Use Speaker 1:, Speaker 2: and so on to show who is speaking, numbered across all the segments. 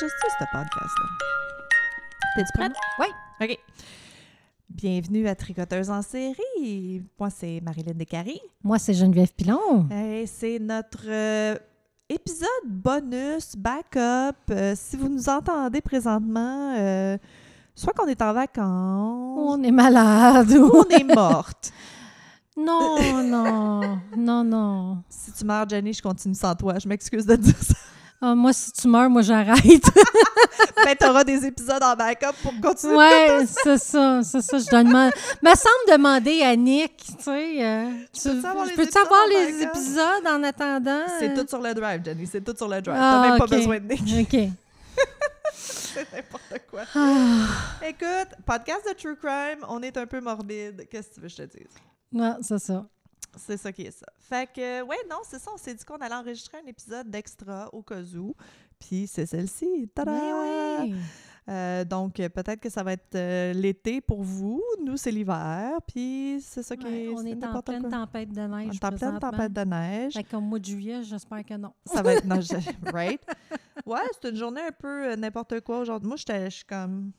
Speaker 1: enregistre ce podcast-là? T'es-tu prête?
Speaker 2: Oui.
Speaker 1: OK. Bienvenue à Tricoteuse en série. Moi, c'est Marilyn Descaries.
Speaker 2: Moi, c'est Geneviève Pilon.
Speaker 1: Et c'est notre euh, épisode bonus, backup. Euh, si vous nous entendez présentement, euh, soit qu'on est en vacances,
Speaker 2: On est malade.
Speaker 1: ou on est morte.
Speaker 2: non, non, non, non.
Speaker 1: si tu meurs, Jenny, je continue sans toi. Je m'excuse de dire ça.
Speaker 2: Ah, moi, si tu meurs, moi, j'arrête.
Speaker 1: ben, t'auras des épisodes en backup pour continuer.
Speaker 2: ouais, c'est ça, c'est ça. Je dois demander. Me semble demander à Nick, tu sais. euh, tu-
Speaker 1: peux-tu avoir les épisodes
Speaker 2: avoir
Speaker 1: en
Speaker 2: les
Speaker 1: backup?
Speaker 2: épisodes en attendant?
Speaker 1: C'est tout sur le drive, Jenny. C'est tout sur le drive.
Speaker 2: Ah,
Speaker 1: T'as même pas besoin de Nick.
Speaker 2: OK.
Speaker 1: C'est n'importe quoi.
Speaker 2: Ah,
Speaker 1: Écoute, podcast de True Crime, on est un peu morbide. Qu'est-ce que tu veux que je te dise?
Speaker 2: non, c'est ça.
Speaker 1: C'est ça qui est ça. Fait que, ouais, non, c'est ça. On s'est dit qu'on allait enregistrer un épisode d'extra au cas où. Puis c'est celle-ci. Tada!
Speaker 2: Oui.
Speaker 1: Euh, donc, peut-être que ça va être euh, l'été pour vous. Nous, c'est l'hiver. Puis c'est ça qui
Speaker 2: Ouais,
Speaker 1: est.
Speaker 2: on est en pleine
Speaker 1: quoi.
Speaker 2: tempête de
Speaker 1: On
Speaker 2: neige.
Speaker 1: est en pleine tempête de neige.
Speaker 2: Fait qu'au mois de juillet, j'espère que non.
Speaker 1: Ça va être. Non, je- right? Ouais, c'est une journée un peu euh, n'importe quoi aujourd'hui. Moi, je suis comme.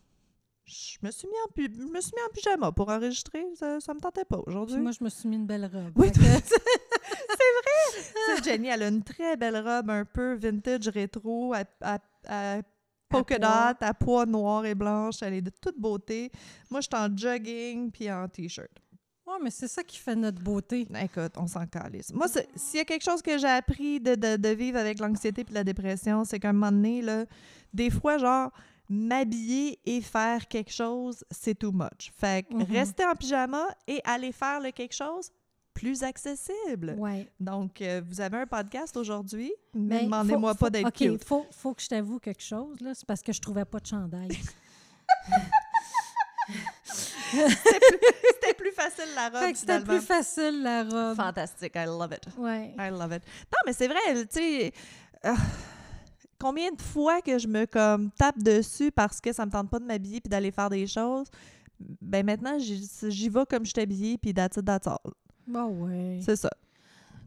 Speaker 1: Je me suis mis en pu- je me suis mis en pyjama pour enregistrer. Ça, ça me tentait pas aujourd'hui.
Speaker 2: moi, je me suis mis une belle robe.
Speaker 1: Oui,
Speaker 2: Fait que-
Speaker 1: Ça, Jenny, elle a une très belle robe un peu vintage rétro à, à, à polka dot, à pois noir et blanche. Elle est de toute beauté. Moi, je suis en jogging puis en t-shirt.
Speaker 2: Ouais, mais c'est ça qui fait notre beauté.
Speaker 1: Écoute, on s'en calisse. Moi, c'est- s'il y a quelque chose que j'ai appris de, de- de vivre avec l'anxiété puis la dépression, c'est qu'à un moment donné, là, des fois, genre, m'habiller et faire quelque chose, c'est too much. Fait que
Speaker 2: Mhm.
Speaker 1: rester en pyjama et aller faire le quelque chose, plus accessible.
Speaker 2: Ouais.
Speaker 1: Donc, euh, vous avez un podcast aujourd'hui, mais
Speaker 2: Ben,
Speaker 1: demandez-moi pas d'être
Speaker 2: OK,
Speaker 1: cute.
Speaker 2: faut, faut que je t'avoue quelque chose, là. C'est parce que je trouvais pas de chandail.
Speaker 1: C'était plus facile la robe,
Speaker 2: c'était plus facile, la robe.
Speaker 1: Fantastique, I love it.
Speaker 2: Ouais.
Speaker 1: I love it. Non, mais c'est vrai, tu sais, euh, combien de fois que je me comme tape dessus parce que ça me tente pas de m'habiller puis d'aller faire des choses, ben maintenant, j'y vais comme je suis habillée puis that's it, that's all.
Speaker 2: Bah ouais.
Speaker 1: C'est ça.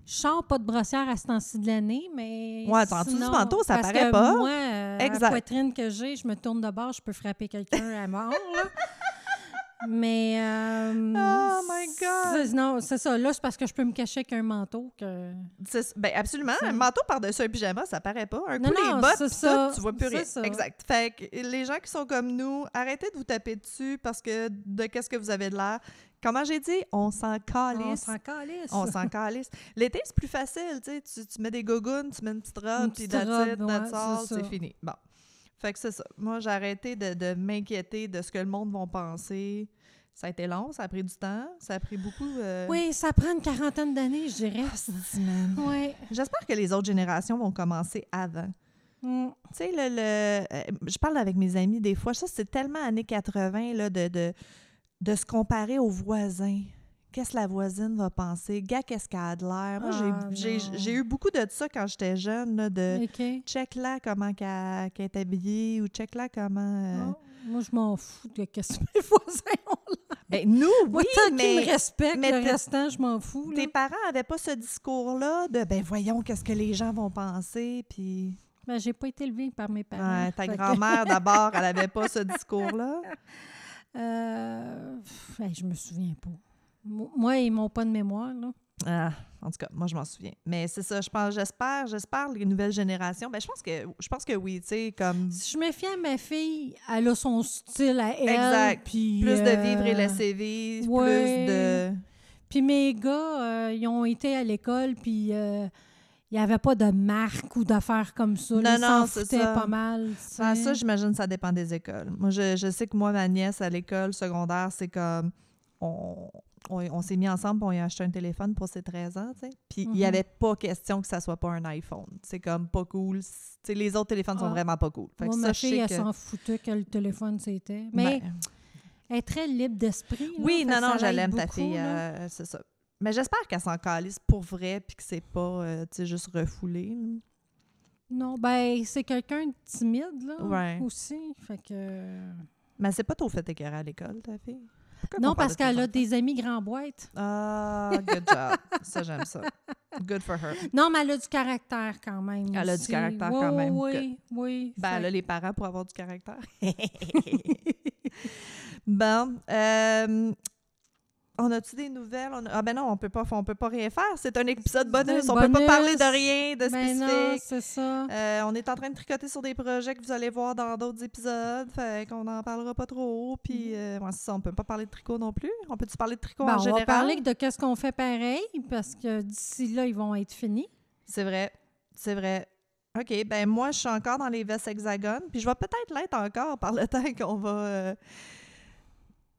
Speaker 2: Je sors pas de brossière à ce temps-ci de l'année, mais.
Speaker 1: Ouais, dessous du manteau, ça
Speaker 2: parce
Speaker 1: paraît
Speaker 2: que
Speaker 1: pas.
Speaker 2: Moi, euh,
Speaker 1: Exact.
Speaker 2: la poitrine que j'ai, je me tourne de bord, je peux frapper quelqu'un à mort, là. Mais. euh,
Speaker 1: Oh my God!
Speaker 2: Non, c'est ça. Là, c'est parce que je peux me cacher avec un manteau que.
Speaker 1: Ben absolument. Un manteau par-dessus un pyjama, ça paraît pas. Un
Speaker 2: Non,
Speaker 1: coup,
Speaker 2: non,
Speaker 1: les bottes,
Speaker 2: ça.
Speaker 1: tout, tu vois plus rien.
Speaker 2: ça.
Speaker 1: Exact. Fait que les gens qui sont comme nous, arrêtez de vous taper dessus parce que de qu'est-ce que vous avez de l'air. Comment j'ai dit? On s'en
Speaker 2: On
Speaker 1: calisse.
Speaker 2: s'en calisse.
Speaker 1: On s'en calisse. L'été, c'est plus facile, tu sais. Tu, mets des gogoons, tu mets une petite robe,
Speaker 2: Une
Speaker 1: puis
Speaker 2: petite
Speaker 1: that's it,
Speaker 2: robe,
Speaker 1: that's
Speaker 2: ouais,
Speaker 1: all,
Speaker 2: c'est
Speaker 1: fini. Bon. Fait que c'est ça. Moi, j'ai arrêté de, de m'inquiéter de ce que le monde va penser. Ça a été long, ça a pris du temps, ça a pris beaucoup... euh,
Speaker 2: Oui, ça prend une quarantaine d'années, je dirais.
Speaker 1: man.
Speaker 2: Oui.
Speaker 1: J'espère que les autres générations vont commencer avant.
Speaker 2: Mm.
Speaker 1: Tu sais, le, le- euh, je parle avec mes amis des fois, ça, c'est tellement années 80, là, de, de, de se comparer aux voisins. Qu'est-ce que la voisine va penser? Gars, qu'est-ce qu'elle a de l'air? Moi, j'ai-
Speaker 2: Ah,
Speaker 1: j'ai eu beaucoup de ça quand j'étais jeune, là, de
Speaker 2: OK.
Speaker 1: check-là comment qu'elle est habillée ou check-là comment... euh,
Speaker 2: Ah, Moi, je m'en fous de qu'est-ce que mes voisins ont.
Speaker 1: Ben, nous,
Speaker 2: Moi,
Speaker 1: oui,
Speaker 2: tant
Speaker 1: mais
Speaker 2: me respectent,
Speaker 1: mais
Speaker 2: le restant, je m'en fous. là.
Speaker 1: tes parents n'avaient pas ce discours-là de « ben voyons, qu'est-ce que les gens vont penser », puis...
Speaker 2: Ben, j'ai pas été élevée par mes parents.
Speaker 1: Ouais, ta
Speaker 2: que-
Speaker 1: grand-mère, d'abord, elle n'avait pas ce discours-là.
Speaker 2: Euh, hey, je me souviens pas. Mo- Moi, ils m'ont pas de mémoire, là.
Speaker 1: Ah, en tout cas, moi, je m'en souviens. Mais c'est ça, je pense, j'espère, j'espère les nouvelles générations. Ben, je pense que, je pense que oui, tu sais, comme
Speaker 2: Si je me fie à ma fille, elle a son style à elle.
Speaker 1: Exact.
Speaker 2: Puis,
Speaker 1: plus de
Speaker 2: euh,
Speaker 1: vivre et laisser vivre,
Speaker 2: ouais.
Speaker 1: plus de...
Speaker 2: Puis mes gars, euh, ils ont été à l'école, puis euh, il n'y avait pas de marque ou d'affaires comme ça.
Speaker 1: Non,
Speaker 2: Ils
Speaker 1: non, ça.
Speaker 2: pas mal. tu
Speaker 1: Ah, ça, j'imagine, ça dépend des écoles. Moi, je, je sais que moi, ma nièce, à l'école secondaire, c'est comme... On, on, on s'est mis ensemble pour on a acheté un téléphone pour ses 13 ans, tu sais. Puis il n'y
Speaker 2: Mhm.
Speaker 1: avait pas question que ça soit pas un iPhone. C'est comme pas cool. Les autres téléphones sont
Speaker 2: Ah.
Speaker 1: vraiment pas cool. Fait que
Speaker 2: Moi,
Speaker 1: ça,
Speaker 2: ma fille, elle
Speaker 1: que-
Speaker 2: s'en foutait que le téléphone c'était. Mais
Speaker 1: Ben,
Speaker 2: elle est très libre d'esprit.
Speaker 1: Oui, non, non, je l'aime, ta fille. euh, c'est ça. Mais j'espère qu'elle s'en calisse pour vrai puis que c'est pas, euh, tu sais, juste refoulé.
Speaker 2: Non, ben, c'est quelqu'un de timide, là,
Speaker 1: Ouais.
Speaker 2: aussi. Fait que...
Speaker 1: Mais c'est pas trop fait écœurer à l'école, ta fille? Pourquoi
Speaker 2: Non, parce qu'elle a des amis grands-boîtes.
Speaker 1: Ah, good job. ça, j'aime ça. Good for her.
Speaker 2: Non, mais elle a du caractère quand même.
Speaker 1: Elle a du caractère
Speaker 2: Oui,
Speaker 1: quand même.
Speaker 2: Oui, oui.
Speaker 1: Ben, elle a les parents pour avoir du caractère. bon. euh, on a-tu des nouvelles? On a- Ah ben non, on peut pas, on peut pas rien faire. C'est un épisode bonus. On peut pas parler de rien de
Speaker 2: Ben
Speaker 1: spécifique.
Speaker 2: c'est ça.
Speaker 1: Euh, on est en train de tricoter sur des projets que vous allez voir dans d'autres épisodes. Fait qu'on n'en parlera pas trop. Puis, euh, ouais, c'est ça, on peut pas parler de tricot non plus. On peut-tu parler de tricot
Speaker 2: Ben,
Speaker 1: en
Speaker 2: on
Speaker 1: général?
Speaker 2: va parler de qu'est-ce qu'on fait pareil, parce que d'ici là, ils vont être finis.
Speaker 1: C'est vrai. C'est vrai. OK, ben moi, je suis encore dans les vestes hexagones. Puis je vais peut-être l'être encore par le temps qu'on va... euh,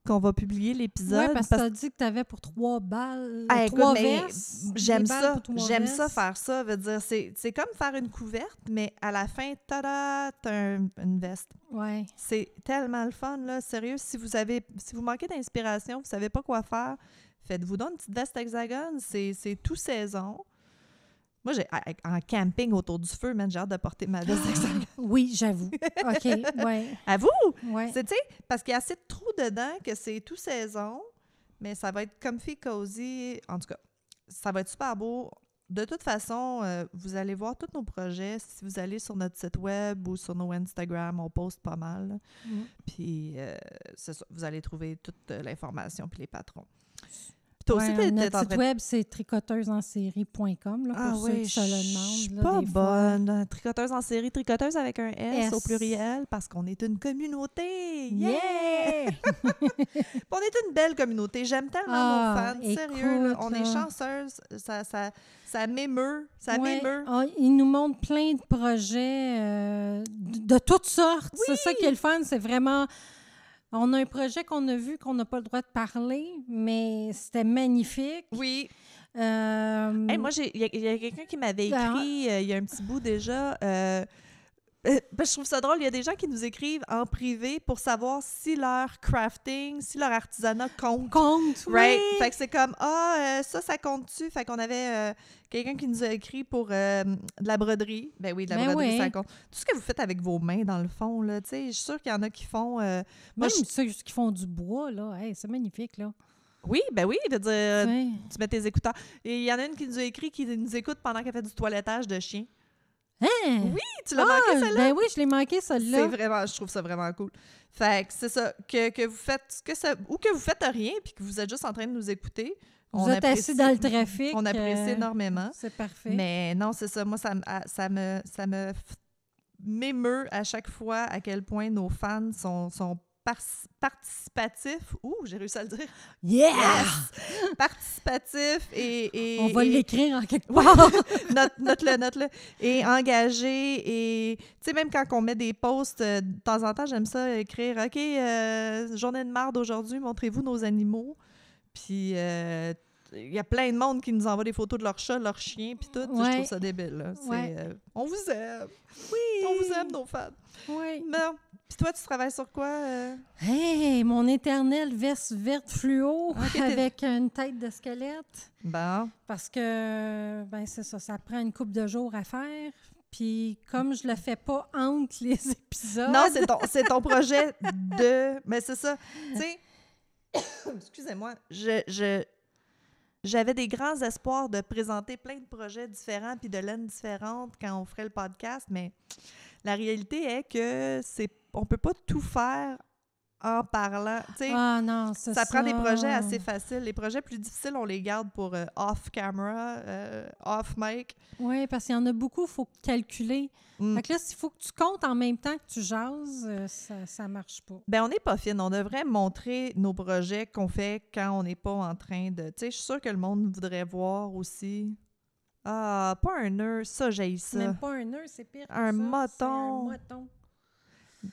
Speaker 1: qu'on va publier l'épisode.
Speaker 2: Oui, parce que
Speaker 1: parce-
Speaker 2: tu as dit que tu avais pour trois balles,
Speaker 1: Ah,
Speaker 2: trois vestes.
Speaker 1: J'aime ça. J'aime ça faire ça. Veut dire, c'est comme faire une couverte, mais à la fin, tada, t'as un- une veste.
Speaker 2: Ouais.
Speaker 1: C'est tellement le fun, là. Sérieux, si vous avez, si vous manquez d'inspiration, vous savez pas quoi faire, faites-vous donc une petite veste hexagone. C'est c'est tout saison. Moi, j'ai en camping autour du feu, man, j'ai hâte de porter ma veste.
Speaker 2: Oui, j'avoue. OK, ouais,
Speaker 1: À vous!
Speaker 2: ouais.
Speaker 1: C'est, parce qu'il y a assez de trous dedans que c'est tout saison, mais ça va être comfy, cozy. En tout cas, ça va être super beau. De toute façon, euh, vous allez voir tous nos projets. Si vous allez sur notre site web ou sur nos Instagram, on poste pas mal.
Speaker 2: Mm.
Speaker 1: Puis, euh, c'est ça, vous allez trouver toute euh, l'information puis les patrons. Toi aussi,
Speaker 2: Ouais, notre site web, c'est tricoteusesensérie.com, là, pour
Speaker 1: Ah
Speaker 2: ceux
Speaker 1: oui,
Speaker 2: qui se
Speaker 1: je
Speaker 2: le
Speaker 1: je
Speaker 2: demandent.
Speaker 1: suis
Speaker 2: là,
Speaker 1: pas
Speaker 2: des fois.
Speaker 1: bonne. Tricoteuse en série, tricoteuse avec un S, au pluriel, parce qu'on est une communauté. Yeah! On est une belle communauté. J'aime tellement
Speaker 2: Ah,
Speaker 1: nos fans. Sérieux, là,
Speaker 2: écoute,
Speaker 1: on est
Speaker 2: là.
Speaker 1: chanceuses. Ça, ça, ça m'émeut. Ça
Speaker 2: Ouais,
Speaker 1: m'émeut.
Speaker 2: ah, ils nous montrent plein de projets euh, de, de toutes sortes. C'est ça qui est le fun. C'est vraiment. On a un projet qu'on a vu qu'on n'a pas le droit de parler, mais c'était magnifique.
Speaker 1: Oui.
Speaker 2: Euh,
Speaker 1: Hey, moi, il y a, quelqu'un qui m'avait écrit euh, il y a un petit bout déjà. euh, euh, ben, je trouve ça drôle. Il y a des gens qui nous écrivent en privé pour savoir si leur crafting, si leur artisanat compte.
Speaker 2: compte,
Speaker 1: Right?
Speaker 2: oui.
Speaker 1: Fait que c'est comme Ah, euh, ça, ça compte-tu? Fait qu'on avait euh, quelqu'un qui nous a écrit pour de la broderie. Ben oui, de la
Speaker 2: Ben
Speaker 1: broderie,
Speaker 2: oui.
Speaker 1: ça compte. Tout ce que vous faites avec vos mains, dans le fond, là, tu sais, je suis sûre qu'il y en a qui font. moi,
Speaker 2: Même
Speaker 1: je-
Speaker 2: ceux qui font du bois, là, hey, c'est magnifique, là.
Speaker 1: Oui, ben oui, je veux dire, tu mets tes écouteurs. Et il y en a une qui nous a écrit qui nous écoute pendant qu'elle fait du toilettage de chien.
Speaker 2: Hein?
Speaker 1: Oui, tu l'as
Speaker 2: Ah,
Speaker 1: manqué, celle-là?
Speaker 2: Ben oui, je l'ai manqué,
Speaker 1: C'est
Speaker 2: celle-là.
Speaker 1: vraiment, je trouve ça vraiment cool. Fait que c'est ça, que, que vous faites, que ça, ou que vous faites rien, puis que vous êtes juste en train de nous écouter.
Speaker 2: Vous
Speaker 1: on
Speaker 2: êtes
Speaker 1: apprécie-
Speaker 2: assis dans le trafic.
Speaker 1: On apprécie
Speaker 2: euh,
Speaker 1: énormément.
Speaker 2: C'est parfait.
Speaker 1: Mais non, c'est ça. Moi, ça, me- ah, ça me, ça me m'émeut à chaque fois à quel point nos fans sont, sont par- participatifs. Ouh, j'ai réussi à le dire. Yes! participatifs et, et-
Speaker 2: On va l'écrire en quelque part.
Speaker 1: note, note-le, note-le. Et engagé. Et, tu sais, même quand on met des posts, euh, de temps en temps, j'aime ça écrire OK, euh, journée de marde aujourd'hui, montrez-vous nos animaux. Puis, euh, il y a plein de monde qui nous envoie des photos de leurs chats, leurs chiens, puis tout. Je
Speaker 2: Ouais.
Speaker 1: trouve ça débile. là. C'est,
Speaker 2: Ouais.
Speaker 1: euh, on vous aime.
Speaker 2: Oui!
Speaker 1: On vous aime, nos fans.
Speaker 2: Oui.
Speaker 1: Non. Puis toi, tu travailles sur quoi? euh?
Speaker 2: Hey, mon éternelle veste verte fluo
Speaker 1: t'es-
Speaker 2: avec une tête de squelette.
Speaker 1: Bon.
Speaker 2: Parce que, ben c'est ça, ça prend une coupe de jours à faire. Puis comme je le fais pas entre les épisodes...
Speaker 1: Non, c'est ton, c'est ton projet de. Mais c'est ça. Tu sais, excusez-moi, je, je- j'avais des grands espoirs de présenter plein de projets différents puis de laines différentes quand on ferait le podcast, mais la réalité est que c'est on peut pas tout faire en parlant.
Speaker 2: Ah non, c'est ça.
Speaker 1: ça prend des projets assez faciles. Les projets plus difficiles, on les garde pour euh, off camera, euh, off mic.
Speaker 2: Oui, parce qu'il y en a beaucoup, il faut calculer.
Speaker 1: Mm.
Speaker 2: Fait que là, s'il faut que tu comptes en même temps que tu jases, euh, ça, ça marche pas.
Speaker 1: Ben, on n'est pas fine. On devrait montrer nos projets qu'on fait quand on n'est pas en train de. Tu sais, je suis sûre que le monde voudrait voir aussi. Ah, pas un nœud, ça, j'ai ça.
Speaker 2: même pas un nœud, c'est pire. que
Speaker 1: Un
Speaker 2: ça,
Speaker 1: moton.
Speaker 2: Un moton.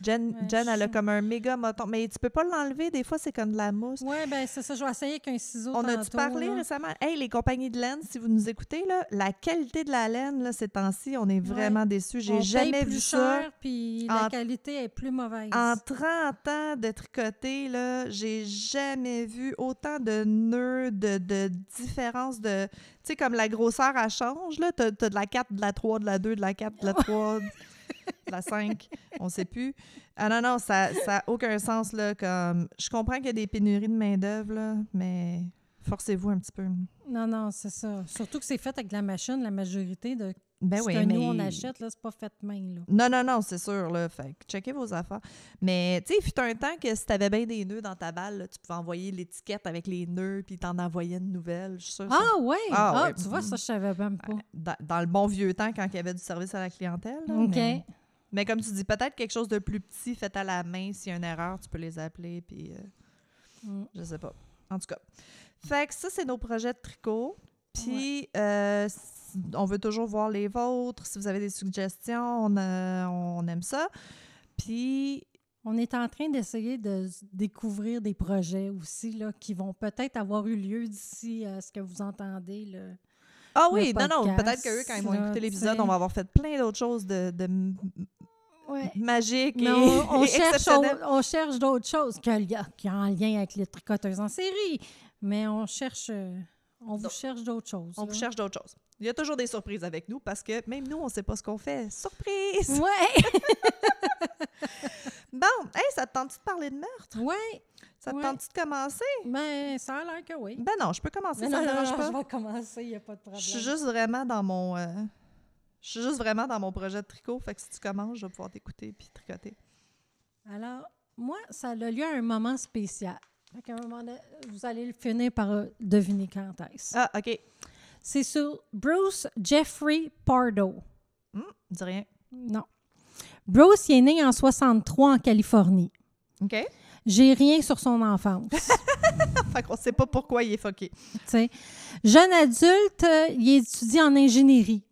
Speaker 1: Jen,
Speaker 2: Ouais,
Speaker 1: Jen, elle a comme un méga moton. Mais tu peux pas l'enlever, des fois, c'est comme de la mousse.
Speaker 2: Oui, ben c'est ça. Je vais essayer avec un ciseau
Speaker 1: On a-tu parlé
Speaker 2: là.
Speaker 1: récemment? Hey, les compagnies de laine, si vous nous écoutez, là, la qualité de la laine, là, ces temps-ci, on est vraiment déçus.
Speaker 2: On
Speaker 1: J'ai
Speaker 2: paye
Speaker 1: jamais
Speaker 2: plus
Speaker 1: vu ça.
Speaker 2: cher, puis
Speaker 1: En-
Speaker 2: la qualité est plus mauvaise.
Speaker 1: En 30 ans de tricoter, là, j'ai jamais vu autant de nœuds, de, de différences de... Tu sais, comme la grosseur, elle change, là. T'as as de la 4, de la 3, de la 2, de la 4, de la 3. La 5, on sait plus. Ah non, non, ça n'a aucun sens, là, comme... Je comprends qu'il y a des pénuries de main-d'œuvre, mais forcez-vous un petit peu.
Speaker 2: Non, non, c'est ça. Surtout que c'est fait avec la machine, la majorité de
Speaker 1: Ben
Speaker 2: ce
Speaker 1: oui,
Speaker 2: que
Speaker 1: mais...
Speaker 2: nous, on achète, là, c'est pas fait main, là.
Speaker 1: Non, non, non, c'est sûr, là. Fait que checkez vos affaires. Mais, tu sais, il fut un temps que si t'avais bien des nœuds dans ta balle, là, tu pouvais envoyer l'étiquette avec les nœuds, puis t'en envoyais une nouvelle. Je suis sûre.
Speaker 2: Ah, ouais!
Speaker 1: Ah,
Speaker 2: Ah,
Speaker 1: ouais.
Speaker 2: tu vois, ça, je savais même pas.
Speaker 1: Dans, dans le bon vieux temps, quand il y avait du service à la clientèle. là,
Speaker 2: OK.
Speaker 1: Mais, mais comme tu dis, peut-être quelque chose de plus petit fait à la main. S'il y a une erreur, tu peux les appeler, puis euh,
Speaker 2: Mm.
Speaker 1: je sais pas. En tout cas. Fait que ça, c'est nos projets de tricot. Puis, euh, on veut toujours voir les vôtres. Si vous avez des suggestions, on, euh, on aime ça. Puis,
Speaker 2: On est en train d'essayer de découvrir des projets aussi, là, qui vont peut-être avoir eu lieu d'ici à ce que vous entendez, là.
Speaker 1: ah
Speaker 2: Le
Speaker 1: oui, non, non, peut-être qu'eux, quand ils vont écouter l'épisode, on va avoir fait plein d'autres choses de, de
Speaker 2: Ouais.
Speaker 1: magiques et,
Speaker 2: on, on
Speaker 1: et
Speaker 2: cherche, on, on cherche d'autres choses qui, qui ont en lien avec les tricoteuses en série. Mais on cherche, euh, on vous
Speaker 1: Donc,
Speaker 2: cherche d'autres choses.
Speaker 1: On vous cherche d'autres choses. Il y a toujours des surprises avec nous parce que même nous, on ne sait pas ce qu'on fait. Surprise!
Speaker 2: Ouais,
Speaker 1: Bon, hey, ça te tente-tu de parler de meurtre?
Speaker 2: ouais.
Speaker 1: Ça te
Speaker 2: Ouais.
Speaker 1: tente-tu de commencer?
Speaker 2: Ben, ça a l'air que oui.
Speaker 1: Ben non, je peux commencer,
Speaker 2: Mais
Speaker 1: ça
Speaker 2: non,
Speaker 1: dérange
Speaker 2: non,
Speaker 1: pas.
Speaker 2: je vais commencer, il n'y a pas de problème.
Speaker 1: Je suis juste vraiment dans mon... euh, je suis juste vraiment dans mon projet de tricot, fait que si tu commences, je vais pouvoir t'écouter puis tricoter.
Speaker 2: Alors, moi, ça a lieu à un moment spécial. Fait un moment donné, vous allez le finir par euh, deviner quand est-ce.
Speaker 1: Ah, OK.
Speaker 2: C'est sur Bruce Jeffrey Pardo.
Speaker 1: Hum, dis rien.
Speaker 2: Non. Bruce il est né en 63 en Californie.
Speaker 1: OK?
Speaker 2: J'ai rien sur son enfance.
Speaker 1: fait qu'on sait pas pourquoi il est fucké.
Speaker 2: tu sais. Jeune adulte, euh, il étudie en ingénierie.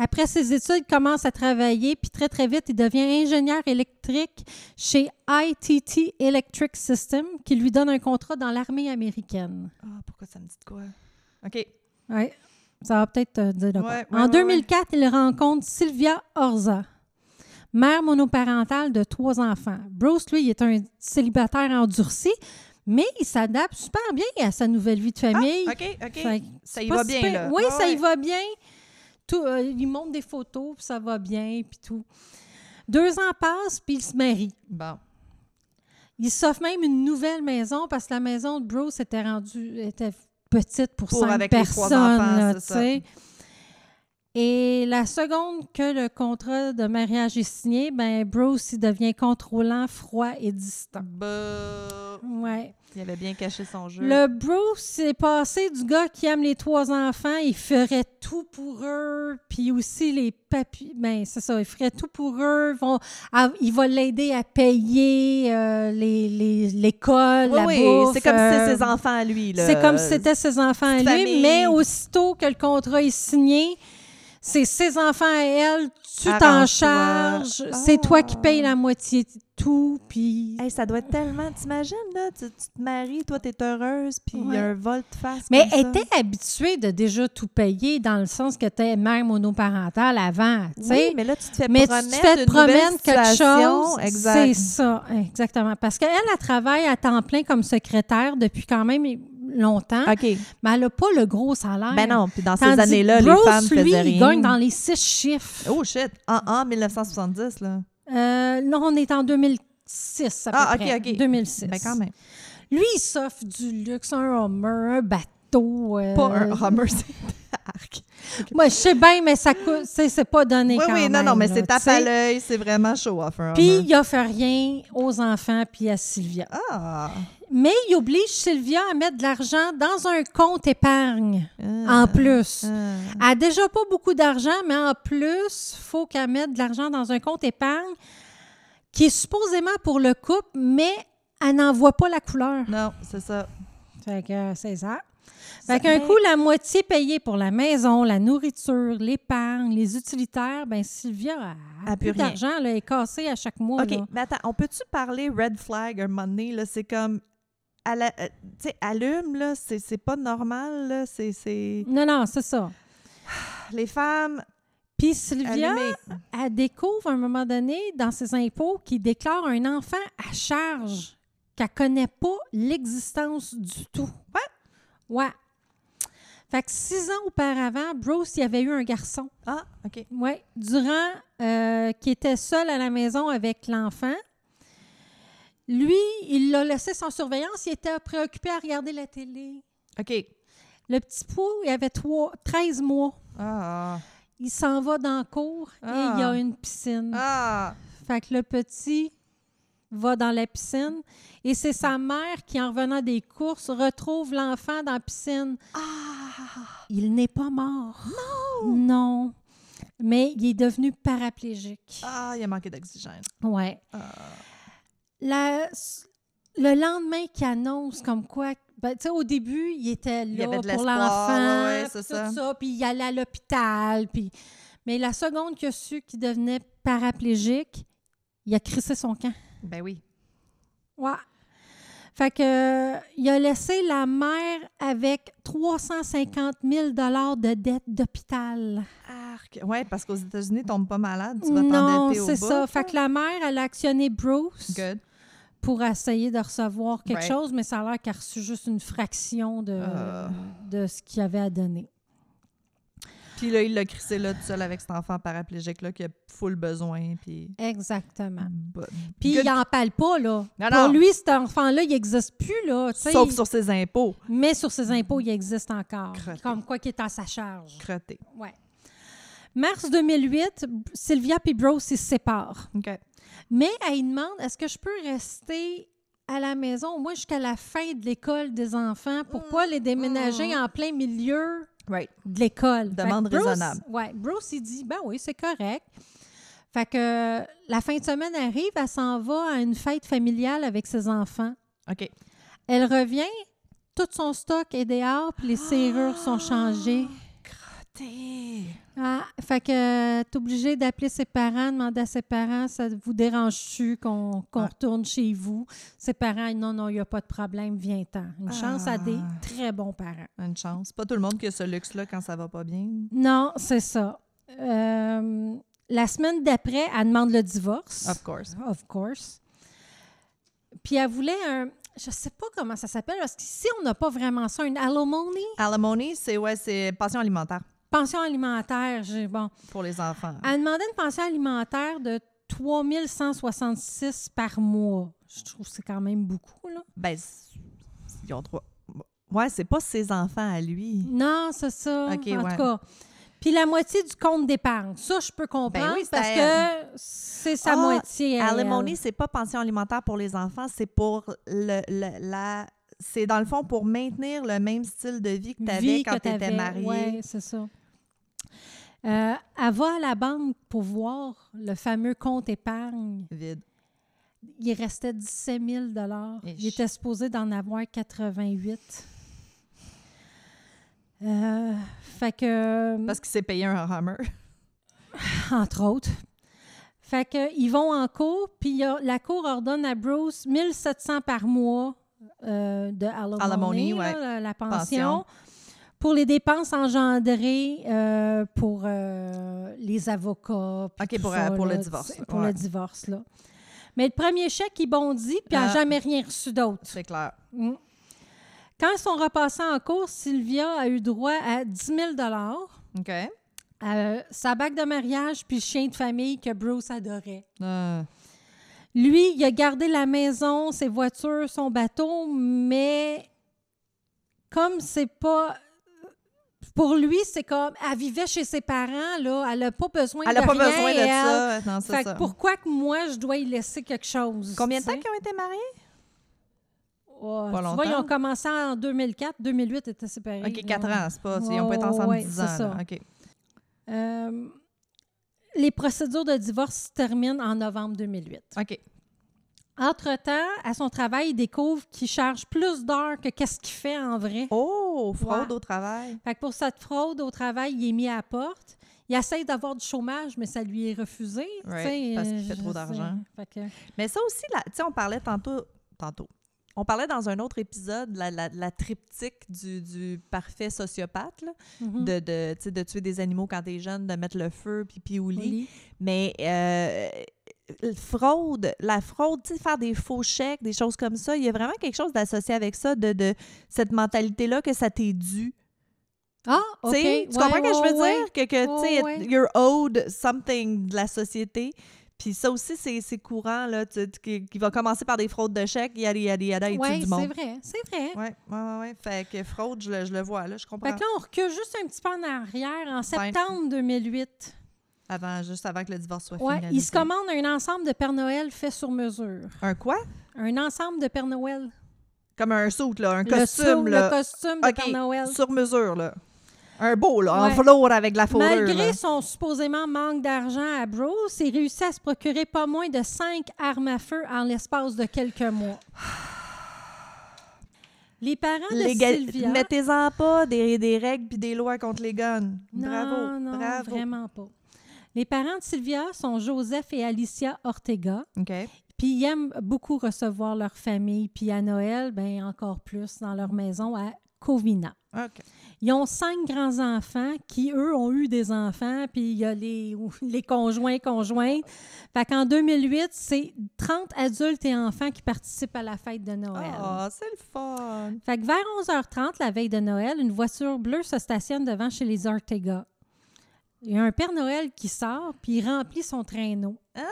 Speaker 2: Après ses études, il commence à travailler, puis très, très vite, il devient ingénieur électrique chez ITT Electric System, qui lui donne un contrat dans l'armée américaine.
Speaker 1: ah, pourquoi ça me dit de quoi? OK.
Speaker 2: Oui, ça va peut-être te dire de quoi.
Speaker 1: Ouais, ouais,
Speaker 2: en
Speaker 1: ouais,
Speaker 2: 2004, il rencontre Sylvia Orza, mère monoparentale de trois enfants. Bruce, lui, il est un célibataire endurci, mais il s'adapte super bien à sa nouvelle vie de famille.
Speaker 1: Ah, OK, OK.
Speaker 2: Fait que
Speaker 1: Ça y va bien, là.
Speaker 2: Oui, ça y va bien. Tout, euh, il montre des photos, puis ça va bien, puis tout. Deux ans passent, puis il se marie.
Speaker 1: Bon.
Speaker 2: Il s'offre même une nouvelle maison parce que la maison de Bruce était rendue était petite pour,
Speaker 1: Pour
Speaker 2: cinq
Speaker 1: avec les
Speaker 2: personnes.
Speaker 1: trois enfants,
Speaker 2: là,
Speaker 1: c'est
Speaker 2: tu
Speaker 1: ça.
Speaker 2: sais. Et la seconde que le contrat de mariage est signé, ben Bruce il devient contrôlant, froid et distant.
Speaker 1: Bah,
Speaker 2: Ouais.
Speaker 1: il avait bien caché son jeu.
Speaker 2: Le Bruce est passé du gars qui aime les trois enfants, il ferait tout pour eux, puis aussi les papiers, ben c'est ça, il ferait tout pour eux, vont, à- il va l'aider à payer euh, les- les- l'école,
Speaker 1: oui,
Speaker 2: la
Speaker 1: oui,
Speaker 2: bouffe.
Speaker 1: c'est comme si
Speaker 2: euh,
Speaker 1: c'était ses enfants à lui.
Speaker 2: c'est comme si c'était ses enfants à lui,
Speaker 1: famille.
Speaker 2: mais aussitôt que le contrat est signé, c'est ses enfants à elle, tu t'en
Speaker 1: Arrange-toi.
Speaker 2: charges, c'est toi qui
Speaker 1: Ah.
Speaker 2: payes la moitié de tout, puis...
Speaker 1: Hey, ça doit être tellement. T'imagines, là, tu, tu te maries, toi, t'es heureuse, puis il y a un volte-face.
Speaker 2: Mais
Speaker 1: comme ça.
Speaker 2: elle était habituée de déjà tout payer dans le sens que tu es mère monoparentale avant, tu sais.
Speaker 1: Oui, mais là, tu te fais
Speaker 2: mais tu
Speaker 1: promettre
Speaker 2: te fais promettre quelque chose. C'est ça, exactement. Parce qu'elle, elle travaille à temps plein comme secrétaire depuis quand même longtemps,
Speaker 1: OK.
Speaker 2: mais elle n'a pas le gros salaire.
Speaker 1: Ben non, puis dans ces
Speaker 2: Tandis
Speaker 1: années-là, les femmes
Speaker 2: lui,
Speaker 1: faisaient
Speaker 2: il
Speaker 1: rien.
Speaker 2: gagne dans les six chiffres.
Speaker 1: Oh shit! En, en 1970, là.
Speaker 2: Euh, là, on est en 2006 à peu
Speaker 1: Ah, ok,
Speaker 2: près.
Speaker 1: ok.
Speaker 2: 2006.
Speaker 1: Ben quand même.
Speaker 2: Lui, il s'offre du luxe, un Hummer, un bateau. euh,
Speaker 1: Pas un Hummer, c'est arc.
Speaker 2: Moi, je sais bien, mais ça coûte, c'est pas donné
Speaker 1: Oui,
Speaker 2: quand
Speaker 1: oui, non,
Speaker 2: même,
Speaker 1: non, mais
Speaker 2: là,
Speaker 1: c'est tape à l'œil, c'est vraiment show off un
Speaker 2: Puis, il offre rien aux enfants puis à Sylvia.
Speaker 1: Ah!
Speaker 2: Mais il oblige Sylvia à mettre de l'argent dans un compte épargne
Speaker 1: Ah.
Speaker 2: en plus.
Speaker 1: Ah.
Speaker 2: Elle a déjà pas beaucoup d'argent, mais en plus, il faut qu'elle mette de l'argent dans un compte épargne qui est supposément pour le couple, mais elle n'en voit pas la couleur.
Speaker 1: Non, c'est ça.
Speaker 2: Fait que euh, c'est ça. Fait qu'un coup, la moitié payée pour la maison, la nourriture, l'épargne, les utilitaires, ben Sylvia a,
Speaker 1: a
Speaker 2: plus
Speaker 1: plus rien.
Speaker 2: d'argent, elle est cassée à chaque mois.
Speaker 1: OK,
Speaker 2: là.
Speaker 1: mais attends, on peut-tu parler red flag un moment donné? C'est comme. À la- euh, allume, là, c'est c'est pas normal, là. C'est. c'est-
Speaker 2: Non, non, c'est ça.
Speaker 1: Les femmes.
Speaker 2: Puis Sylvia,
Speaker 1: allumées.
Speaker 2: elle découvre à un moment donné dans ses impôts qu'il déclare un enfant à charge qu'elle connaît pas l'existence du tout. Ouais. Ouais. Fait que six ans auparavant, Bruce, il avait eu un garçon.
Speaker 1: Ah, OK.
Speaker 2: Oui, durant euh, qui était seul à la maison avec l'enfant. Lui, il l'a laissé sans surveillance. Il était préoccupé à regarder la télé.
Speaker 1: OK.
Speaker 2: Le petit pou, il avait trois, 13 mois.
Speaker 1: Ah.
Speaker 2: Il s'en va dans le cours et
Speaker 1: Ah.
Speaker 2: il y a une piscine.
Speaker 1: Ah.
Speaker 2: Fait que le petit va dans la piscine et c'est sa mère qui, en revenant des courses, retrouve l'enfant dans la piscine.
Speaker 1: Ah.
Speaker 2: Il n'est pas mort. Non! Non. Mais il est devenu paraplégique.
Speaker 1: Ah, il a manqué d'oxygène.
Speaker 2: Ouais.
Speaker 1: Ah.
Speaker 2: La- le lendemain qu'il annonce comme quoi, ben, tu sais, au début, il était là pour l'enfant,
Speaker 1: ouais,
Speaker 2: tout
Speaker 1: ça.
Speaker 2: puis il allait à l'hôpital, puis... Mais la seconde qu'il a su qu'il devenait paraplégique, il a crissé son camp.
Speaker 1: Ben oui.
Speaker 2: Ouais. Fait que, euh, il a laissé la mère avec 350 000 de dette d'hôpital.
Speaker 1: Arc. Ouais, parce qu'aux États-Unis, tombe pas malade. Tu vas
Speaker 2: Non, c'est ça. Fait que la mère, elle a actionné Bruce
Speaker 1: Good.
Speaker 2: Pour essayer de recevoir quelque
Speaker 1: Right.
Speaker 2: chose, mais ça a l'air qu'elle a reçu juste une fraction de,
Speaker 1: Ah.
Speaker 2: de ce qu'il avait à donner.
Speaker 1: Puis là, il l'a crissé là tout seul avec cet enfant paraplégique-là qui a full besoin. Puis.
Speaker 2: Exactement.
Speaker 1: Bon.
Speaker 2: Puis
Speaker 1: Good.
Speaker 2: il n'en parle pas, là.
Speaker 1: Non,
Speaker 2: Pour
Speaker 1: non.
Speaker 2: lui, cet enfant-là, il n'existe plus, là.
Speaker 1: Sauf sur ses impôts.
Speaker 2: Mais sur ses impôts, il existe encore.
Speaker 1: Crotté.
Speaker 2: Comme quoi qui est à sa charge.
Speaker 1: Crotté.
Speaker 2: Ouais. Mars 2008, Sylvia et ils se séparent.
Speaker 1: OK.
Speaker 2: Mais elle demande est-ce que je peux rester à la maison, moi, jusqu'à la fin de l'école des enfants, pour pas les déménager en plein milieu
Speaker 1: Right.
Speaker 2: de l'école?
Speaker 1: Demande
Speaker 2: Bruce-
Speaker 1: raisonnable.
Speaker 2: Ouais, Bruce, il dit ben oui, c'est correct. Fait que la fin de semaine arrive, elle s'en va à une fête familiale avec ses enfants.
Speaker 1: OK.
Speaker 2: Elle revient, tout son stock est dehors, puis les serrures sont changées.
Speaker 1: Crotté.
Speaker 2: Ah, fait que t'es obligé d'appeler ses parents, demander à ses parents, ça vous dérange-tu qu'on qu'on
Speaker 1: Ouais.
Speaker 2: retourne chez vous? Ses parents, non, non, il n'y a pas de problème, viens-t'en. Une chance à des
Speaker 1: Ah.
Speaker 2: très bons parents.
Speaker 1: Une chance. Pas tout le monde qui a ce luxe-là quand ça va pas bien.
Speaker 2: Non, c'est ça. Euh, la semaine d'après, elle demande le divorce.
Speaker 1: Of course.
Speaker 2: Of course. Puis elle voulait un. Je sais pas comment ça s'appelle, parce qu'ici, on n'a pas vraiment ça, une alimony?
Speaker 1: Alimony, c'est ouais, c'est pension alimentaire
Speaker 2: Pension alimentaire. J'ai, bon.
Speaker 1: pour les enfants.
Speaker 2: Elle demandait une pension alimentaire de 3166 par mois. Je trouve que c'est quand même beaucoup, là.
Speaker 1: Ben, ils ont trois. Ouais, c'est pas ses enfants à lui.
Speaker 2: Non, c'est ça.
Speaker 1: OK,
Speaker 2: en
Speaker 1: ouais.
Speaker 2: tout cas. Puis la moitié du compte d'épargne. Ça, je peux comprendre
Speaker 1: Ben oui, c'est
Speaker 2: parce que c'est sa
Speaker 1: Ah,
Speaker 2: moitié.
Speaker 1: Alimony, c'est pas pension alimentaire pour les enfants, c'est pour le, le- la. C'est dans le fond pour maintenir le même style de vie que tu avais
Speaker 2: Vie
Speaker 1: quand
Speaker 2: que
Speaker 1: tu étais mariée.
Speaker 2: Ouais, c'est ça. Euh, elle va à la banque pour voir le fameux compte épargne.
Speaker 1: Vide.
Speaker 2: Il restait 17 000 Il était supposé d'en avoir 88 euh, Fait que,
Speaker 1: Parce qu'il s'est payé un Hummer.
Speaker 2: entre autres. Fait que, ils vont en cours, puis la cour ordonne à Bruce 1700 par mois euh, de alimony,
Speaker 1: Alimony,
Speaker 2: là,
Speaker 1: ouais.
Speaker 2: la, la pension,
Speaker 1: Pension.
Speaker 2: Pour les dépenses engendrées euh, pour euh, les avocats.
Speaker 1: OK, pour,
Speaker 2: ça,
Speaker 1: euh, pour le divorce,
Speaker 2: Pour
Speaker 1: ouais.
Speaker 2: le divorce, là. Mais le premier chèque, il bondit, puis elle n'a
Speaker 1: Ah.
Speaker 2: jamais rien reçu d'autre.
Speaker 1: C'est clair.
Speaker 2: Mm. Quand ils sont repassés en cours, Sylvia a eu droit à 10 000
Speaker 1: OK.
Speaker 2: euh, sa bague de mariage puis le chien de famille que Bruce adorait.
Speaker 1: Euh,
Speaker 2: Lui, il a gardé la maison, ses voitures, son bateau, mais comme c'est pas... Pour lui, c'est comme... Elle vivait chez ses parents, là. Elle n'a pas besoin
Speaker 1: elle
Speaker 2: de
Speaker 1: n'a pas
Speaker 2: rien,
Speaker 1: besoin de
Speaker 2: elle.
Speaker 1: ça. Non,
Speaker 2: Fait que
Speaker 1: ça.
Speaker 2: pourquoi que moi, je dois y laisser quelque chose?
Speaker 1: Combien de temps qu'ils ont été mariés?
Speaker 2: Oh,
Speaker 1: Pas
Speaker 2: tu vois, ils ont commencé en 2004. 2008, ils étaient séparés.
Speaker 1: OK, 4
Speaker 2: là.
Speaker 1: ans, c'est pas. Ils n'ont pas été ensemble
Speaker 2: Ouais,
Speaker 1: 10
Speaker 2: c'est
Speaker 1: ans.
Speaker 2: ça.
Speaker 1: OK.
Speaker 2: Euh, les procédures de divorce se terminent en novembre 2008.
Speaker 1: OK.
Speaker 2: Entre-temps, à son travail, il découvre qu'il charge plus d'heures que qu'est-ce qu'il fait en vrai.
Speaker 1: Oh, fraude
Speaker 2: Ouais.
Speaker 1: au travail.
Speaker 2: Fait que pour cette fraude au travail, il est mis à la porte. Il essaye d'avoir du chômage, mais ça lui est refusé.
Speaker 1: parce qu'il
Speaker 2: euh,
Speaker 1: fait trop d'argent.
Speaker 2: que-
Speaker 1: Mais ça aussi, tu sais, on parlait tantôt. Tantôt. On parlait dans un autre épisode, la, la, la triptyque du, du parfait sociopathe, là,
Speaker 2: Mhm.
Speaker 1: de, de, tuer des animaux quand t'es jeune, de mettre le feu, pipi lit.
Speaker 2: lit.
Speaker 1: Mais euh, fraude, la fraude, tu sais, faire des faux chèques, des choses comme ça, il y a vraiment quelque chose d'associé avec ça, de, de cette mentalité-là que ça t'est dû.
Speaker 2: Ah, OK.
Speaker 1: Tu sais, tu
Speaker 2: Ouais,
Speaker 1: comprends ce que je veux
Speaker 2: ouais,
Speaker 1: dire? Que, que tu sais,
Speaker 2: Ouais, ouais.
Speaker 1: you're owed something de la société. Puis ça aussi, c'est c'est courant, là, tu- qui, qui va commencer par des fraudes de chèques, yada, yada, yada, et tout
Speaker 2: Ouais,
Speaker 1: du
Speaker 2: c'est
Speaker 1: monde.
Speaker 2: vrai, c'est vrai.
Speaker 1: Ouais, ouais, ouais, ouais. Fait que fraude, je le, je le vois, là, je comprends.
Speaker 2: Fait que là, on recule juste un petit peu en arrière. En septembre 2008,
Speaker 1: Avant, juste avant que le divorce soit
Speaker 2: ouais,
Speaker 1: finalisé.
Speaker 2: il se commande un ensemble de Père Noël fait sur mesure.
Speaker 1: Un quoi?
Speaker 2: Un ensemble de Père Noël.
Speaker 1: Comme un suit, là, un
Speaker 2: Le
Speaker 1: costume,
Speaker 2: sou-
Speaker 1: là.
Speaker 2: Le costume de
Speaker 1: OK,
Speaker 2: Père Noël.
Speaker 1: sur mesure, là. Un beau, là, en
Speaker 2: Ouais.
Speaker 1: velours avec la fourrure.
Speaker 2: Malgré
Speaker 1: là.
Speaker 2: son supposément manque d'argent à Bruce, il réussit à se procurer pas moins de cinq armes à feu en l'espace de quelques mois. Les parents de
Speaker 1: Légal-
Speaker 2: Sylvia...
Speaker 1: Mettez-en pas des, des règles puis des lois contre les guns.
Speaker 2: Non,
Speaker 1: bravo,
Speaker 2: non,
Speaker 1: bravo.
Speaker 2: vraiment pas. Les parents de Sylvia sont Joseph et Alicia Ortega.
Speaker 1: OK.
Speaker 2: Puis ils aiment beaucoup recevoir leur famille. Puis à Noël, ben encore plus dans leur maison à Covina.
Speaker 1: OK.
Speaker 2: Ils ont cinq grands-enfants qui, eux, ont eu des enfants, puis il y a les, les conjoints, conjointes. Fait qu'en 2008, c'est 30 adultes et enfants qui participent à la fête de Noël.
Speaker 1: Ah, c'est le fun.
Speaker 2: Fait que vers 11h30, la veille de Noël, une voiture bleue se stationne devant chez les Ortega. Il y a un Père Noël qui sort, puis il remplit son traîneau.
Speaker 1: Ah!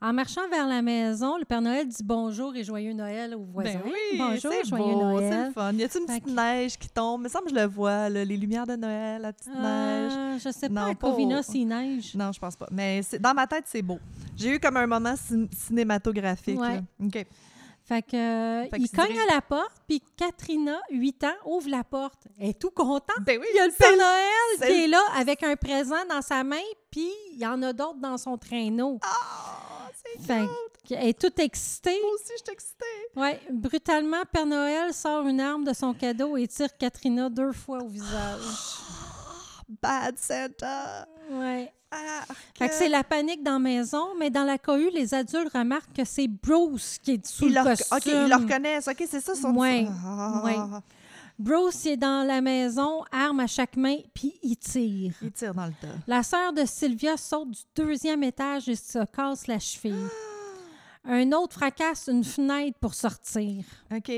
Speaker 2: En marchant vers la maison, le Père Noël dit bonjour et joyeux Noël aux voisins.
Speaker 1: Ben oui,
Speaker 2: bonjour,
Speaker 1: c'est
Speaker 2: joyeux
Speaker 1: beau, c'est
Speaker 2: Noël.
Speaker 1: le fun. Y a-t-il une
Speaker 2: Fait
Speaker 1: petite
Speaker 2: que-
Speaker 1: neige qui tombe? Il me semble que je le vois, là, les lumières de Noël, la petite neige.
Speaker 2: Ah, je sais pas,
Speaker 1: Non,
Speaker 2: à
Speaker 1: pas
Speaker 2: Covina, s'il neige.
Speaker 1: Non, je pense pas. Mais c'est- dans ma tête, c'est beau. J'ai eu comme un moment cin- cinématographique.
Speaker 2: Ouais.
Speaker 1: là. OK.
Speaker 2: Fait que, euh,
Speaker 1: Fait que
Speaker 2: il cogne à la porte, puis Katrina, 8 ans, ouvre la porte. Elle est tout contente.
Speaker 1: Ben oui,
Speaker 2: Il y a le Père Noël qui est là avec un présent dans sa main, puis il y en a d'autres dans son traîneau.
Speaker 1: Ah, c'est
Speaker 2: Fait qu'elle est toute excitée.
Speaker 1: Moi aussi, je suis excitée.
Speaker 2: Ouais, brutalement, Père Noël sort une arme de son cadeau et tire Katrina deux fois au visage.
Speaker 1: Bad Santa.
Speaker 2: Ouais.
Speaker 1: Ah,
Speaker 2: Fait que c'est la panique dans la maison, mais dans la cohue, les adultes remarquent que c'est Bruce qui est sous
Speaker 1: Ils
Speaker 2: le
Speaker 1: le,
Speaker 2: costume.
Speaker 1: OK, ils le reconnaissent. OK, c'est ça son
Speaker 2: Ouais,
Speaker 1: Ah.
Speaker 2: Bruce il est dans la maison, arme à chaque main, puis il tire.
Speaker 1: Il tire dans le tas.
Speaker 2: La sœur de Sylvia saute du deuxième étage et se casse la cheville. Un autre fracasse une fenêtre pour sortir.
Speaker 1: OK.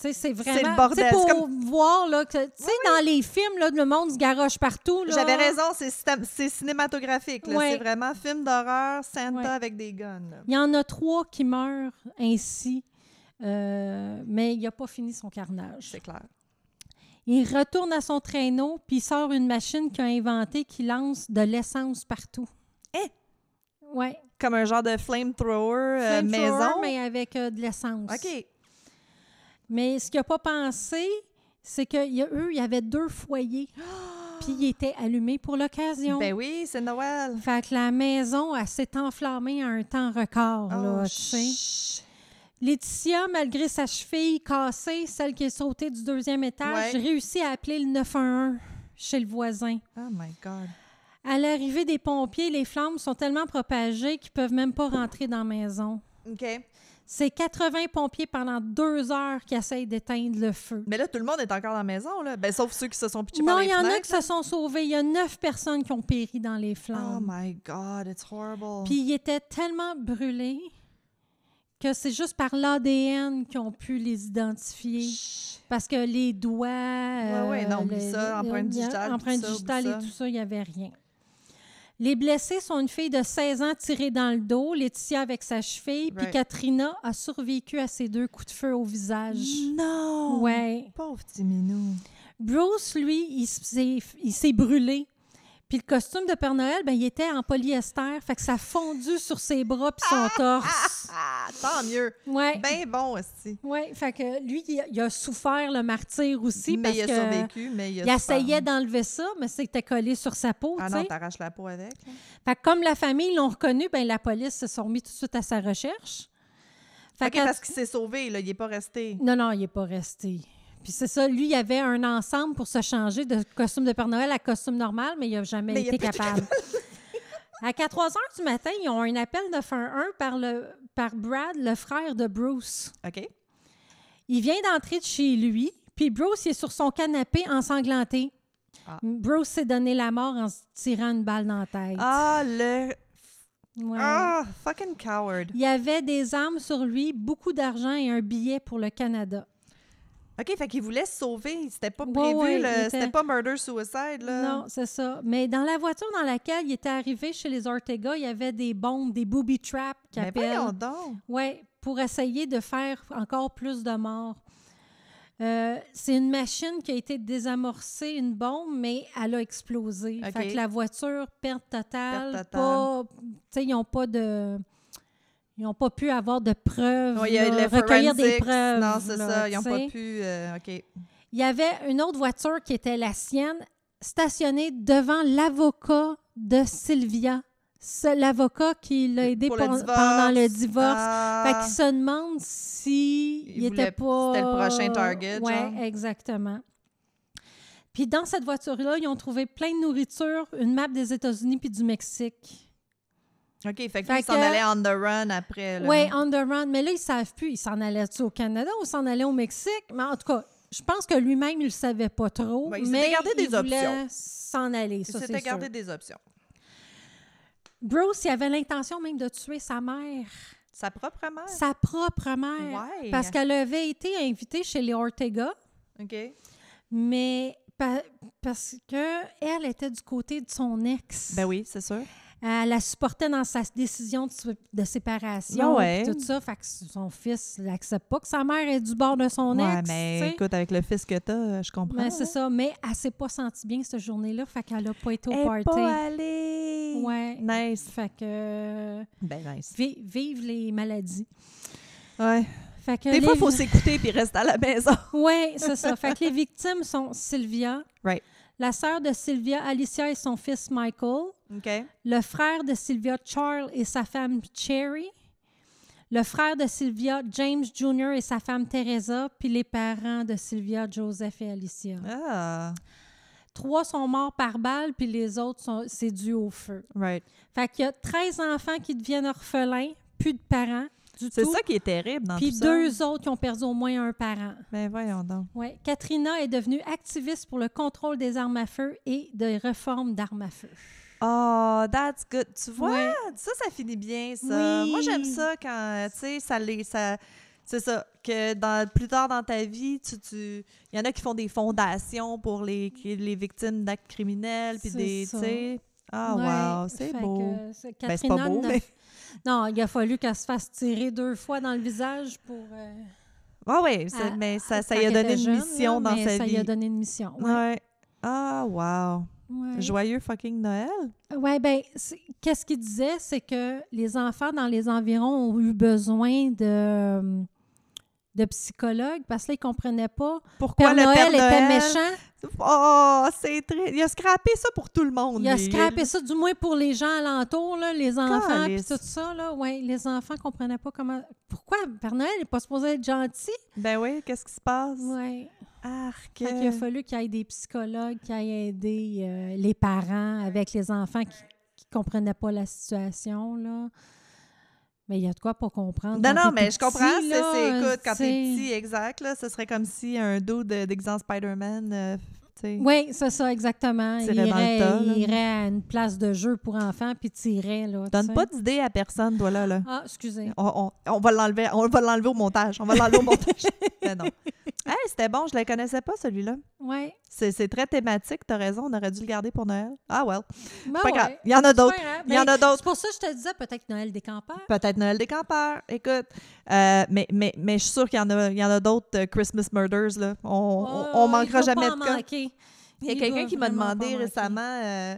Speaker 2: C'est vraiment...
Speaker 1: le bordel. C'est
Speaker 2: pour voir, là, que, tu sais, dans les films, là, le monde se garoche partout.
Speaker 1: J'avais raison, c'est cinématographique. C'est vraiment film d'horreur, Santa avec des guns. là.
Speaker 2: Il y en a trois qui meurent ainsi, euh, mais il n'a pas fini son carnage.
Speaker 1: C'est clair.
Speaker 2: Il retourne à son traîneau, puis il sort une machine qu'il a inventée qui lance de l'essence partout.
Speaker 1: Eh!
Speaker 2: Ouais.
Speaker 1: Comme un genre de flamethrower euh,
Speaker 2: Flamethrower,
Speaker 1: maison?
Speaker 2: mais avec euh, de l'essence.
Speaker 1: OK.
Speaker 2: Mais ce qu'il n'a pas pensé, c'est qu'eux, il y avait deux foyers, puis ils étaient allumés pour l'occasion.
Speaker 1: Ben oui, c'est Noël.
Speaker 2: Fait que la maison, elle s'est enflammée à un temps record, là,
Speaker 1: Oh,
Speaker 2: tu sais. Laetitia, malgré sa cheville cassée, celle qui est sautée du deuxième étage,
Speaker 1: Ouais.
Speaker 2: réussit à appeler le 911 chez le voisin.
Speaker 1: Oh my God.
Speaker 2: À l'arrivée des pompiers, les flammes sont tellement propagées qu'ils peuvent même pas rentrer dans la maison.
Speaker 1: OK.
Speaker 2: C'est 80 pompiers pendant deux heures qui essayent d'éteindre le feu.
Speaker 1: Mais là, tout le monde est encore dans la maison, là. Ben, sauf ceux qui se sont pitchés par
Speaker 2: Non, il y en a qui se sont sauvés. Il y a neuf personnes qui ont péri dans les
Speaker 1: Oh
Speaker 2: flammes.
Speaker 1: my God, it's horrible.
Speaker 2: Puis ils étaient tellement brûlés que c'est juste par l'ADN qu'ils ont pu les identifier.
Speaker 1: Chut.
Speaker 2: Parce que les doigts. euh,
Speaker 1: ouais, non, oublie
Speaker 2: le-
Speaker 1: ça, empreinte digitale,
Speaker 2: Empreinte digitale
Speaker 1: oublie
Speaker 2: et tout ça, il n'y avait rien. Les blessés sont une fille de 16 ans tirée dans le dos, Laetitia avec sa cheville, puis. Katrina a survécu à ses deux coups de feu au visage.
Speaker 1: Non!
Speaker 2: Ouais.
Speaker 1: Pauvre petit minou.
Speaker 2: Bruce, lui, il s'est il s'est brûlé. Puis le costume de Père Noël, ben, il était en polyester, fait que ça a fondu sur ses bras puis son torse.
Speaker 1: Ah, tant mieux.
Speaker 2: Ouais.
Speaker 1: Ben bon aussi.
Speaker 2: Ouais, fait que lui, il a, il a souffert le martyr aussi
Speaker 1: mais
Speaker 2: parce
Speaker 1: il a
Speaker 2: que
Speaker 1: survécu, mais il a
Speaker 2: il essayait d'enlever ça, mais c'était collé sur sa peau,
Speaker 1: Ah non, t'arraches la peau avec.
Speaker 2: Fait que comme la famille l'ont reconnu, ben la police se sont mis tout de suite à sa recherche. Fait
Speaker 1: OK,
Speaker 2: que-
Speaker 1: parce qu'il s'est sauvé, là. Il est pas resté.
Speaker 2: Non, non, il n'est pas resté. Puis c'est ça, lui, il avait un ensemble pour se changer de costume de Père Noël à costume normal, mais il n'a jamais
Speaker 1: Mais
Speaker 2: été capable. À 3 heures du matin, ils ont un appel 911 par, le, par Brad, le frère de Bruce.
Speaker 1: OK?
Speaker 2: Il vient d'entrer de chez lui, puis Bruce il est sur son canapé ensanglanté.
Speaker 1: Ah.
Speaker 2: Bruce s'est donné la mort en se tirant une balle dans la tête.
Speaker 1: Ah, le...
Speaker 2: Ouais.
Speaker 1: Ah, fucking coward.
Speaker 2: Il y avait des armes sur lui, beaucoup d'argent et un billet pour le Canada.
Speaker 1: OK, fait qu'il voulait se sauver. C'était pas prévu,
Speaker 2: ouais, était-
Speaker 1: C'était pas murder-suicide, là.
Speaker 2: Non, c'est ça. Mais dans la voiture dans laquelle il était arrivé chez les Ortega, il y avait des bombes, des booby traps
Speaker 1: Mais
Speaker 2: appellent. Oui, pour essayer de faire encore plus de morts. Euh, c'est une machine qui a été désamorcée, une bombe, mais elle a explosé.
Speaker 1: OK.
Speaker 2: Fait que la voiture, perte totale.
Speaker 1: Perte totale.
Speaker 2: Pas, tu sais, ils n'ont pas de... Ils n'ont pas pu avoir de preuves,
Speaker 1: il y a
Speaker 2: là,
Speaker 1: les
Speaker 2: recueillir des preuves.
Speaker 1: Non, c'est ça. Ils n'ont pas pu. euh, OK.
Speaker 2: Il y avait une autre voiture qui était la sienne, stationnée devant l'avocat de Sylvia. L'avocat qui l'a aidé
Speaker 1: Pour le
Speaker 2: pendant le divorce.
Speaker 1: Ah.
Speaker 2: Fait qu'il se demande si
Speaker 1: Il
Speaker 2: il,
Speaker 1: voulait-
Speaker 2: était pas.
Speaker 1: c'était le prochain target, genre.
Speaker 2: exactement. Puis dans cette voiture-là, ils ont trouvé plein de nourriture, une map des États-Unis puis du Mexique.
Speaker 1: OK, fait que
Speaker 2: Fait
Speaker 1: lui, il s'en allait on the run après.
Speaker 2: Oui, on the run. Mais là, ils savent plus. Ils s'en allaient-tu au Canada ou s'en allaient au Mexique? Mais en tout cas, je pense que lui-même, il le savait pas trop.
Speaker 1: Ouais, il s'était
Speaker 2: mais
Speaker 1: gardé des
Speaker 2: il voulait
Speaker 1: options.
Speaker 2: s'en aller,
Speaker 1: Il
Speaker 2: ça,
Speaker 1: s'était
Speaker 2: c'est
Speaker 1: gardé
Speaker 2: sûr.
Speaker 1: des options.
Speaker 2: Bruce, il avait l'intention même de tuer sa mère,
Speaker 1: Sa propre mère?
Speaker 2: sa propre mère.
Speaker 1: Ouais.
Speaker 2: Parce qu'elle avait été invitée chez les Ortega,
Speaker 1: OK.
Speaker 2: mais pa- parce que elle était du côté de son ex.
Speaker 1: Ben oui, c'est sûr.
Speaker 2: Elle la supportait dans sa décision de, sé- de séparation
Speaker 1: Ben ouais.
Speaker 2: tout ça. Fait que son fils n'accepte pas que sa mère est du bord de son
Speaker 1: ouais,
Speaker 2: ex.
Speaker 1: mais
Speaker 2: tu sais.
Speaker 1: écoute, avec le fils que t'as, euh, je comprends.
Speaker 2: Mais c'est
Speaker 1: hein.
Speaker 2: ça. Mais elle s'est pas sentie bien cette journée-là. Fait qu'elle a pas été au
Speaker 1: Elle
Speaker 2: party.
Speaker 1: pas allée.
Speaker 2: Ouais.
Speaker 1: Nice.
Speaker 2: Fait que euh,
Speaker 1: Ben nice.
Speaker 2: vi- vive les maladies.
Speaker 1: Ouais.
Speaker 2: Fait que
Speaker 1: Des fois,
Speaker 2: les-
Speaker 1: il faut s'écouter puis rester à la maison.
Speaker 2: Oui, c'est ça. Fait que les victimes sont Sylvia,
Speaker 1: Right.
Speaker 2: la sœur de Sylvia, Alicia et son fils Michael, Le frère de Sylvia, Charles et sa femme Cherry, le frère de Sylvia, James Jr. et sa femme Teresa, puis les parents de Sylvia, Joseph et Alicia.
Speaker 1: Ah,
Speaker 2: Trois sont morts par balle, puis les autres, sont, c'est dû au feu.
Speaker 1: right.
Speaker 2: Fait qu'il y a 13 enfants qui deviennent orphelins, plus de parents du
Speaker 1: C'est ça qui est terrible dans
Speaker 2: Puis
Speaker 1: tout ça.
Speaker 2: deux autres qui ont perdu au moins un parent.
Speaker 1: Ben voyons donc.
Speaker 2: Ouais. Katrina est devenue activiste pour le contrôle des armes à feu et des réformes d'armes à feu.
Speaker 1: Oh, that's good. Tu vois, ça, ça finit bien, ça.
Speaker 2: Oui.
Speaker 1: Moi, j'aime ça quand, tu sais, ça les... Ça, c'est ça, que dans, plus tard dans ta vie, tu, tu, il y en a qui font des fondations pour les, les victimes d'actes criminels, puis des, tu
Speaker 2: ça.
Speaker 1: sais... Ah,
Speaker 2: Ouais.
Speaker 1: wow, c'est beau.
Speaker 2: que c'est-
Speaker 1: Ben, c'est pas beau, mais...
Speaker 2: Non, il a fallu qu'elle se fasse tirer deux fois dans le visage pour... euh,
Speaker 1: Ah oui, mais ça, ça lui a donné une mission dans sa
Speaker 2: ça
Speaker 1: vie.
Speaker 2: lui a donné une mission. Ouais.
Speaker 1: Ah, wow.
Speaker 2: Ouais.
Speaker 1: Joyeux fucking Noël.
Speaker 2: Ben, c'est- qu'est-ce qu'il disait, c'est que les enfants dans les environs ont eu besoin de, de psychologues parce qu'ils ne comprenaient pas.
Speaker 1: Pourquoi
Speaker 2: Père
Speaker 1: le
Speaker 2: Noël
Speaker 1: Père
Speaker 2: était
Speaker 1: Noël?
Speaker 2: méchant.
Speaker 1: Oh, c'est très... Il a scrappé ça pour tout le monde.
Speaker 2: Il a
Speaker 1: lui.
Speaker 2: scrappé ça, du moins pour les gens alentours, là, les enfants, puis tout ça. Là, ouais, les enfants ne comprenaient pas comment. Pourquoi Père Noël n'est pas supposé être gentil?
Speaker 1: Ben oui, qu'est-ce qui se passe? Arc.
Speaker 2: Fait qu'il a fallu qu'il y ait des psychologues qui aillent aider euh, les parents avec les enfants qui ne comprenaient pas la situation. Là. Mais il y a de quoi pas comprendre.
Speaker 1: Non, non, mais je comprends. c'est,
Speaker 2: là,
Speaker 1: c'est- écoute, quand t'es petit, exact, là, ce serait comme si un dos de, d'exemple Spider-Man, euh.
Speaker 2: Oui, c'est ça, exactement. Il irait,
Speaker 1: tas,
Speaker 2: il irait à une place de jeu pour enfants puis tirait. Là,
Speaker 1: Donne pas d'idée à personne, toi, là. là.
Speaker 2: Ah, excusez.
Speaker 1: On, on va l'enlever au montage. On va l'enlever au montage. Mais non. Hey, c'était bon, je ne le connaissais pas, celui-là.
Speaker 2: Oui.
Speaker 1: C'est, très thématique, t'as raison, on aurait dû le garder pour Noël. Ah, well.
Speaker 2: Ben
Speaker 1: Pas grave.
Speaker 2: ouais.
Speaker 1: Il y en a d'autres.
Speaker 2: grave.
Speaker 1: Il y en a d'autres.
Speaker 2: C'est pour ça que je te disais peut-être Noël des campeurs.
Speaker 1: Peut-être Noël des campeurs. Écoute, euh, mais, mais, mais je suis sûre qu'il y en a, il y en a d'autres euh, Christmas Murders. Là. On, on, on
Speaker 2: Oh,
Speaker 1: manquera jamais
Speaker 2: pas
Speaker 1: de
Speaker 2: en
Speaker 1: cas.
Speaker 2: manquer.
Speaker 1: Il y a quelqu'un qui m'a demandé récemment, euh,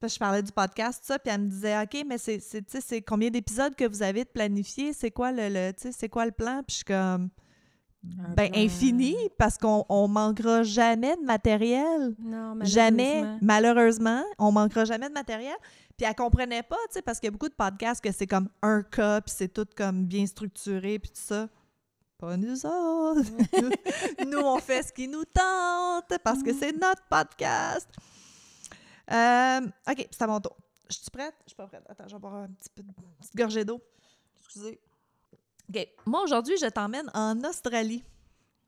Speaker 1: parce que je parlais du podcast, ça, puis elle me disait, OK, mais c'est, c'est, tu sais, c'est combien d'épisodes que vous avez de planifier? C'est quoi le, le, tu c'est quoi le plan? Puis je suis comme, ben,
Speaker 2: plan.
Speaker 1: infini, parce qu'on on manquera jamais de matériel.
Speaker 2: Non,
Speaker 1: Jamais,
Speaker 2: malheureusement.
Speaker 1: on manquera jamais de matériel. Puis elle comprenait pas, tu sais, parce qu'il y a beaucoup de podcasts que c'est comme un cas, puis c'est tout comme bien structuré, puis tout ça. Pas nous autres. nous, on fait ce qui nous tente, parce que c'est notre podcast. Euh, OK, c'est à mon tour. Je suis prête? Je suis pas prête. Attends, je vais boire un petit peu de petite gorgée d'eau. Excusez. OK. Moi, aujourd'hui, je t'emmène en Australie.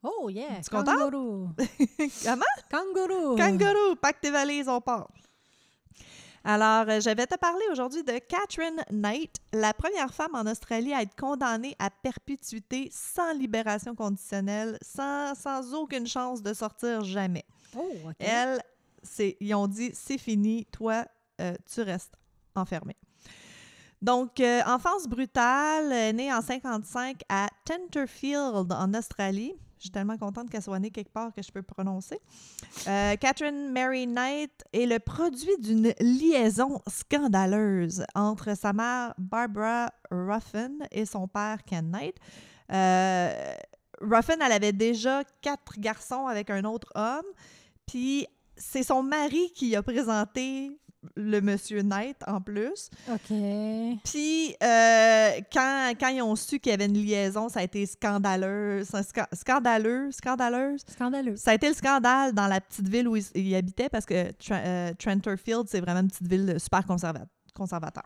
Speaker 2: Oh, yeah.
Speaker 1: Tu contente?
Speaker 2: Kangourou.
Speaker 1: Comment?
Speaker 2: Kangourou.
Speaker 1: Kangourou, pack tes valises, on part. Alors, euh, je vais te parler aujourd'hui de Catherine Knight, la première femme en Australie à être condamnée à perpétuité sans libération conditionnelle, sans, sans aucune chance de sortir jamais.
Speaker 2: Oh, OK.
Speaker 1: Elle, ils ont dit c'est fini, toi, euh, tu restes enfermé. Donc, euh, enfance brutale, euh, née en 55 à Tenterfield, en Australie. Je suis tellement contente qu'elle soit née quelque part que je peux prononcer. Euh, Catherine Mary Knight est le produit d'une liaison scandaleuse entre sa mère Barbara Ruffin et son père Ken Knight. Ruffin, elle avait déjà quatre garçons avec un autre homme, puis c'est son mari qui a présenté le monsieur Knight en plus.
Speaker 2: OK.
Speaker 1: Puis, euh, quand, quand ils ont su qu'il y avait une liaison, ça a été scandaleux. sca- scandaleux, scandaleuse.
Speaker 2: Scandaleux.
Speaker 1: Ça a été le scandale dans la petite ville où il, il habitait parce que Tra- euh, Trenterfield, c'est vraiment une petite ville super conserva- conservateur.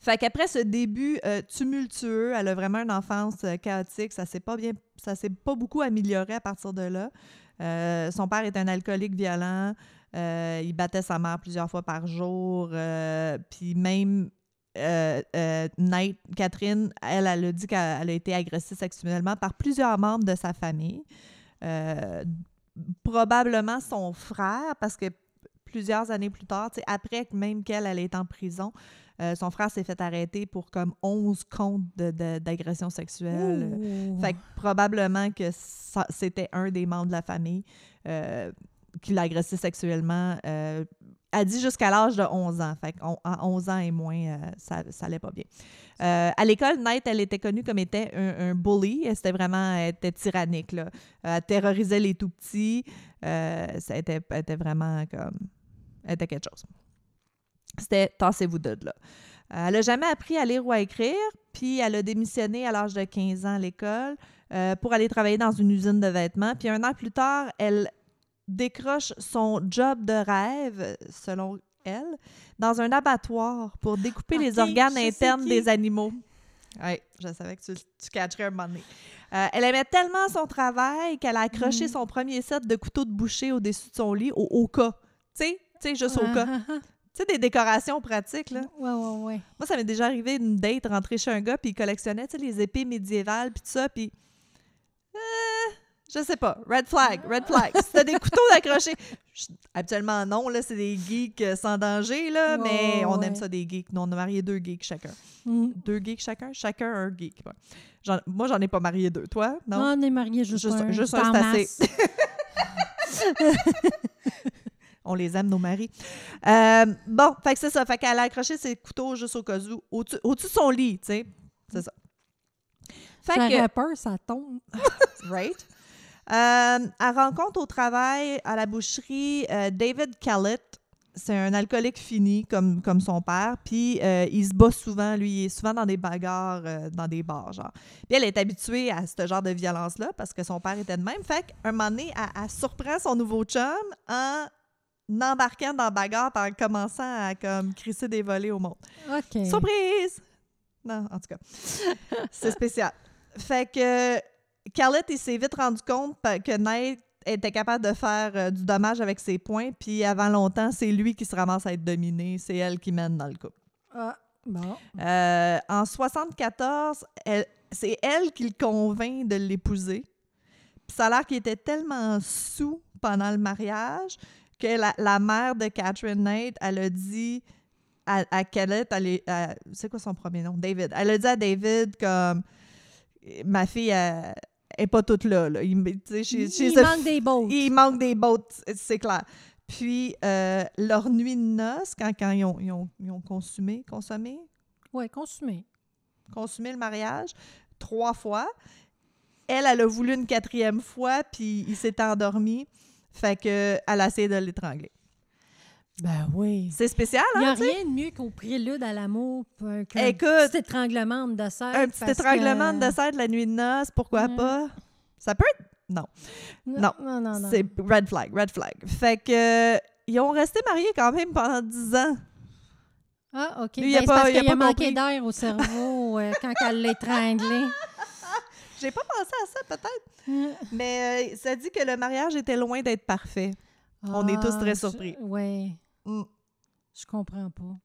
Speaker 1: Fait qu'après ce début euh, tumultueux, elle a vraiment une enfance chaotique. Ça s'est pas bien, ça s'est pas beaucoup amélioré à partir de là. Son père est un alcoolique violent. Euh, il battait sa mère plusieurs fois par jour. euh, Puis même euh, euh, Knight, Catherine, elle, elle a dit qu'elle elle a été agressée sexuellement par plusieurs membres de sa famille. Probablement son frère, parce que plusieurs années plus tard, après même qu'elle elle est en prison, euh, son frère s'est fait arrêter pour comme 11 comptes d'agression sexuelle.
Speaker 2: Ouh.
Speaker 1: Fait que probablement que c'était un des membres de la famille euh, qui l'a agressé sexuellement. Euh, elle dit jusqu'à l'âge de 11 ans. Fait qu'à 11 ans et moins, euh, ça, ça allait pas bien. Euh, à l'école, Knight, elle était connue comme étant un, un bully. C'était vraiment, elle était tyrannique. Là. Elle terrorisait les tout petits. Euh, ça était, était vraiment comme, était quelque chose. C'était tassez-vous de là. Euh, Elle n'a jamais appris à lire ou à écrire, puis elle a démissionné à l'âge de 15 ans à l'école euh, pour aller travailler dans une usine de vêtements. Puis un an plus tard, elle décroche son job de rêve, selon elle, dans un abattoir pour découper les organes internes des animaux. Oui, je savais que tu, tu catcherais un moment donné. Euh, elle aimait tellement son travail qu'elle a accroché
Speaker 2: Mhm.
Speaker 1: son premier set de couteaux de boucher au-dessus de son lit au, au cas. Tu sais, tu sais, juste au cas.
Speaker 2: Ah, ah, ah.
Speaker 1: Tu sais, des décorations pratiques, là.
Speaker 2: Ouais, ouais, ouais.
Speaker 1: Moi, ça m'est déjà arrivé une date, rentrer chez un gars, puis il collectionnait, tu sais, les épées médiévales, puis tout ça, puis... Je sais pas. Red flag, red flag. C'était des couteaux d'accrocher. Habituellement, non, là, c'est des geeks euh, sans danger, là, mais on
Speaker 2: ouais.
Speaker 1: aime ça, des geeks. Nous, on a marié deux geeks chacun.
Speaker 2: Mm.
Speaker 1: Deux geeks chacun? Chacun un geek. ouais. Moi, j'en ai pas marié deux. Toi? Non?
Speaker 2: On est mariés juste,
Speaker 1: Juste-
Speaker 2: un.
Speaker 1: juste un, c'est assez. On les aime, nos maris. Euh, bon, fait que c'est ça. Fait qu'elle a accroché ses couteaux juste au cas où, au-dessus de son lit, tu sais. C'est ça. Fait que,
Speaker 2: J'aurais peur, ça tombe.
Speaker 1: right? Euh, elle rencontre au travail, à la boucherie, euh, David Callett. C'est un alcoolique fini, comme, comme son père. Puis euh, il se bat souvent, lui, il est souvent dans des bagarres, euh, dans des bars, genre. Puis elle est habituée à ce genre de violence-là parce que son père était de même. Fait qu'un moment donné, elle, elle surprend son nouveau chum en embarquant dans la bagarre en commençant à comme crisser des volets au monde.
Speaker 2: OK.
Speaker 1: Surprise! Non, en tout cas. C'est spécial. Fait que Carlette, il s'est vite rendu compte que Nate était capable de faire euh, du dommage avec ses points, puis avant longtemps, c'est lui qui se ramasse à être dominé, c'est elle qui mène dans le couple.
Speaker 2: Ah, bon.
Speaker 1: Euh, en 74, elle- c'est elle qui le convainc de l'épouser. Puis ça a l'air qu'il était tellement sous pendant le mariage que la, la mère de Catherine Knight, elle a dit à, Kellett, à- c'est quoi son premier nom? David. Elle a dit à David comme ma fille elle, est pas toute là. là. Il,
Speaker 2: manque des bottes.
Speaker 1: il manque des bottes, c'est clair. Puis, euh, leur nuit de noces, quand, quand ils, ont, ils ont- ils ont consumé, consommé,
Speaker 2: Oui,
Speaker 1: consumé le mariage, trois fois, elle, elle a voulu une quatrième fois, puis il s'est endormi. Fait que elle a essayé de l'étrangler.
Speaker 2: Ben oui.
Speaker 1: C'est spécial,
Speaker 2: Il n'y
Speaker 1: hein?
Speaker 2: a rien de mieux qu'au prélude à l'amour euh, qu'un
Speaker 1: Écoute,
Speaker 2: petit étranglement de dessert.
Speaker 1: Un petit étranglement
Speaker 2: que-
Speaker 1: de dessert de la nuit de noces, pourquoi pas? Ça peut être... Non, Non.
Speaker 2: Non, non, non.
Speaker 1: c'est red flag, red flag. Fait que... Ils ont resté mariés quand même pendant dix ans.
Speaker 2: Ah, OK.
Speaker 1: Lui, il
Speaker 2: Ben,
Speaker 1: a pas-
Speaker 2: parce
Speaker 1: il a
Speaker 2: qu'il a
Speaker 1: pas
Speaker 2: manqué d'air au cerveau euh, quand elle l'a étranglé.
Speaker 1: J'ai pas pensé à ça, peut-être. Mais euh, ça dit que le mariage était loin d'être parfait. On est tous très surpris.
Speaker 2: Oui.
Speaker 1: Mm.
Speaker 2: Je comprends pas.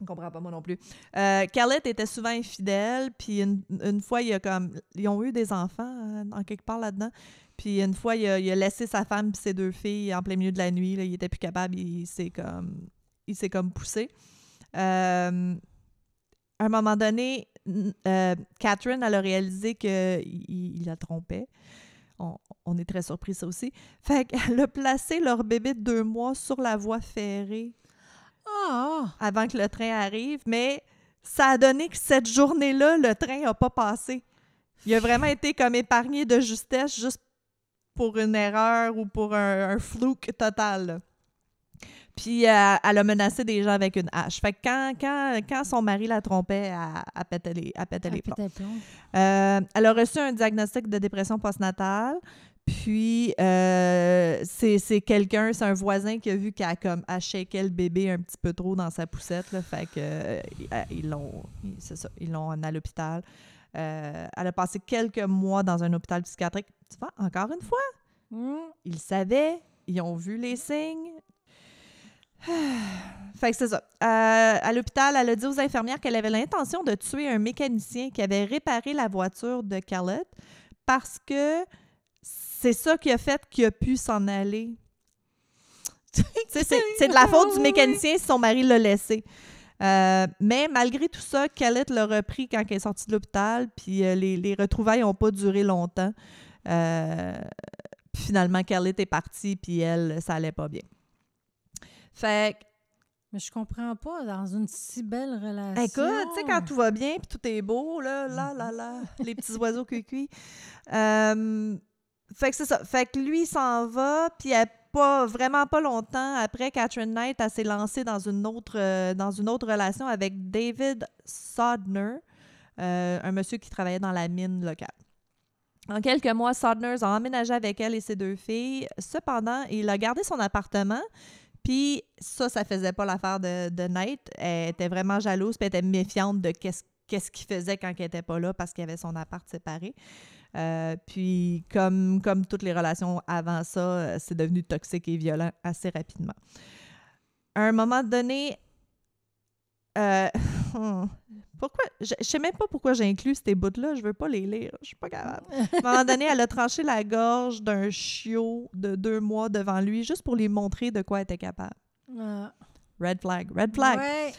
Speaker 1: Je comprends pas, moi non plus. Euh, Khaled était souvent infidèle, puis une, une fois, il a comme... Ils ont eu des enfants, euh, en quelque part là-dedans. Puis une fois, il a, il a laissé sa femme et ses deux filles en plein milieu de la nuit. Là, il était plus capable, il s'est comme... Il s'est comme poussé. Euh, à un moment donné, euh, Catherine, elle a réalisé qu'il il la trompait. On, on est très surpris, ça aussi. Fait qu'elle a placé leur bébé de deux mois sur la voie ferrée
Speaker 2: Ah!
Speaker 1: avant que le train arrive, mais ça a donné que cette journée-là, le train n'a pas passé. Il a vraiment été comme épargné de justesse juste pour une erreur ou pour un, un flouk total. Puis euh, elle a menacé des gens avec une hache. Fait que quand, quand, quand son mari la trompait, elle, elle pétait les, elle pétait les plombs. Euh, elle a reçu un diagnostic de dépression postnatale. Puis, euh, c'est quelqu'un, c'est un voisin qui a vu qu'elle comme, le bébé un petit peu trop dans sa poussette. Là, fait que, euh, ils l'ont ils- c'est ça, ils l'ont à l'hôpital. Euh, elle a passé quelques mois dans un hôpital psychiatrique. Tu vois, encore une fois,
Speaker 2: Hmm.
Speaker 1: ils savaient, ils ont vu les signes. fait que c'est ça. Euh, à l'hôpital, elle a dit aux infirmières qu'elle avait l'intention de tuer un mécanicien qui avait réparé la voiture de Khaled parce que c'est ça qui a fait qu'il a pu s'en aller. C'est de la faute du mécanicien si son mari l'a laissé. Euh, mais malgré tout ça, Khaled l'a repris quand elle est sortie de l'hôpital, puis euh, les, les retrouvailles n'ont pas duré longtemps. Euh, puis finalement, Khaled est partie, puis elle, ça allait pas bien. Fait que,
Speaker 2: Mais je comprends pas, dans une si belle relation.
Speaker 1: écoute, tu sais, quand tout va bien, puis tout est beau, là, là, là, là, les petits oiseaux cuits euh, Fait que c'est ça. Fait que lui, il s'en va, puis pas, vraiment pas longtemps après, Catherine Knight, elle s'est lancée dans une autre, euh, dans une autre relation avec David Sodner, euh, un monsieur qui travaillait dans la mine locale. En quelques mois, Sodner a emménagé avec elle et ses deux filles. Cependant, il a gardé son appartement. Puis ça, ça faisait pas l'affaire de, Knight. Elle était vraiment jalouse, puis elle était méfiante de qu'est-ce qu'il faisait quand elle était pas là parce qu'il avait son appart séparé. Euh, puis comme, comme toutes les relations avant ça, euh, c'est devenu toxique et violent assez rapidement. À un moment donné, euh, pourquoi? Je, je sais même pas pourquoi j'ai inclus ces bouts-là, je veux pas les lire, je suis pas capable. À un moment donné, elle a tranché la gorge d'un chiot de deux mois devant lui juste pour lui montrer de quoi elle était capable.
Speaker 2: Ah.
Speaker 1: Red flag, red flag.
Speaker 2: Ouais.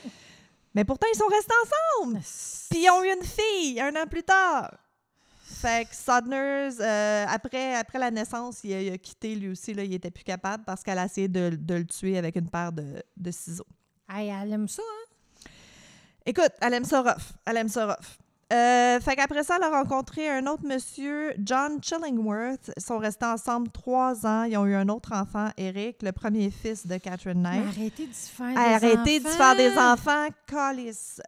Speaker 1: Mais pourtant, ils sont restés ensemble. Puis ils ont eu une fille un an plus tard. Fait que Sodners, euh, après, après la naissance, il a, il a quitté lui aussi. Là, il était plus capable parce qu'elle a essayé de, de le tuer avec une paire de, de ciseaux.
Speaker 2: Hey, elle aime ça, hein?
Speaker 1: Écoute, elle aime ça rough. Elle aime ça rough. Euh, fait qu'après ça, elle a rencontré un autre monsieur, John Chillingworth. Ils sont restés ensemble trois ans. Ils ont eu un autre enfant, Eric, le premier fils de Catherine Knight.
Speaker 2: arrêtez d'y faire des
Speaker 1: Arrêtez de
Speaker 2: enfants.
Speaker 1: faire des enfants.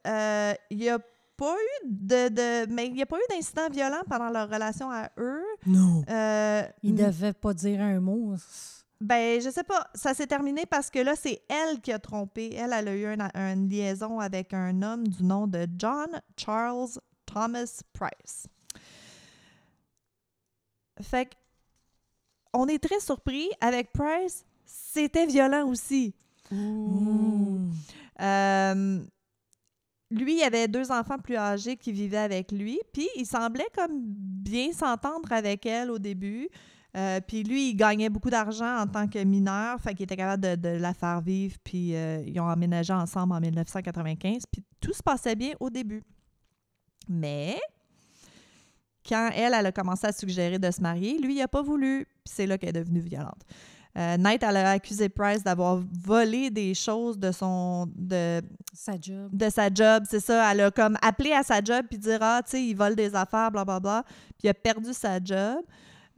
Speaker 1: Euh, Il n'y a pas eu de, de- mais il n'y a pas eu d'incident violent pendant leur relation à eux.
Speaker 2: Non.
Speaker 1: Euh,
Speaker 2: Il devait pas dire un mot.
Speaker 1: Ben, je sais pas. Ça s'est terminé parce que là, c'est elle qui a trompé. Elle, elle a eu un- une liaison avec un homme du nom de John Charles Thomas Price. Fait que, on est très surpris. Avec Price, c'était violent aussi. Euh, lui, il avait deux enfants plus âgés qui vivaient avec lui, puis il semblait comme bien s'entendre avec elle au début. Euh, puis lui, il gagnait beaucoup d'argent en tant que mineur, fait qu'il était capable de, de la faire vivre, puis euh, ils ont emménagé ensemble en 1995, puis tout se passait bien au début. Mais quand elle, elle a commencé à suggérer de se marier, lui, il n'a pas voulu, puis c'est là qu'elle est devenue violente. Euh, Knight, elle a accusé Price d'avoir volé des choses de son de,
Speaker 2: Sa job.
Speaker 1: de sa job, c'est ça. Elle a comme appelé à sa job puis dire ah tu sais il vole des affaires blablabla. Puis il a perdu sa job.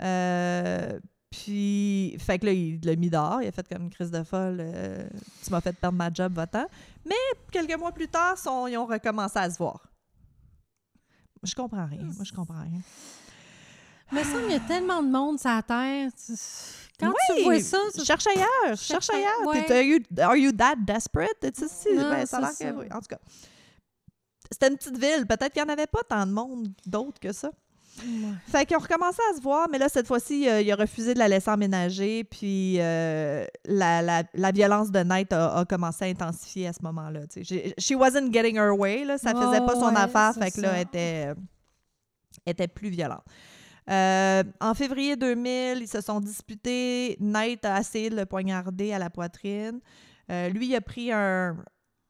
Speaker 1: Euh, puis fait que là il l'a mis dehors. Il a fait comme une crise de folle. euh, tu m'as fait perdre ma job, va-t'en. Mais quelques mois plus tard, son- ils ont recommencé à se voir. Je comprends rien. Moi je comprends rien.
Speaker 2: Mais ça, il y a tellement de monde sur la Terre. tu- Quand tu
Speaker 1: Oui,
Speaker 2: vois ça, tu-
Speaker 1: cherche ailleurs, cherche
Speaker 2: ailleurs, ouais.
Speaker 1: Are you, are you that desperate? Tu si,
Speaker 2: Non,
Speaker 1: ben, ça a l'air
Speaker 2: c'est
Speaker 1: que oui. En tout cas, c'était une petite ville. Peut-être qu'il n'y en avait pas tant de monde d'autres que ça.
Speaker 2: Ouais.
Speaker 1: Fait qu'ils ont recommencé à se voir, mais là, cette fois-ci, euh, il a refusé de la laisser emménager, puis euh, la, la- la violence de Knight a, a commencé à intensifier à ce moment-là. She wasn't getting her way, là, ça faisait pas
Speaker 2: Oh,
Speaker 1: son
Speaker 2: ouais,
Speaker 1: affaire, fait que là, elle était, était plus violente. Euh, en février 2000, ils se sont disputés. Knight a essayé de le poignarder à la poitrine. Euh, lui, il a pris un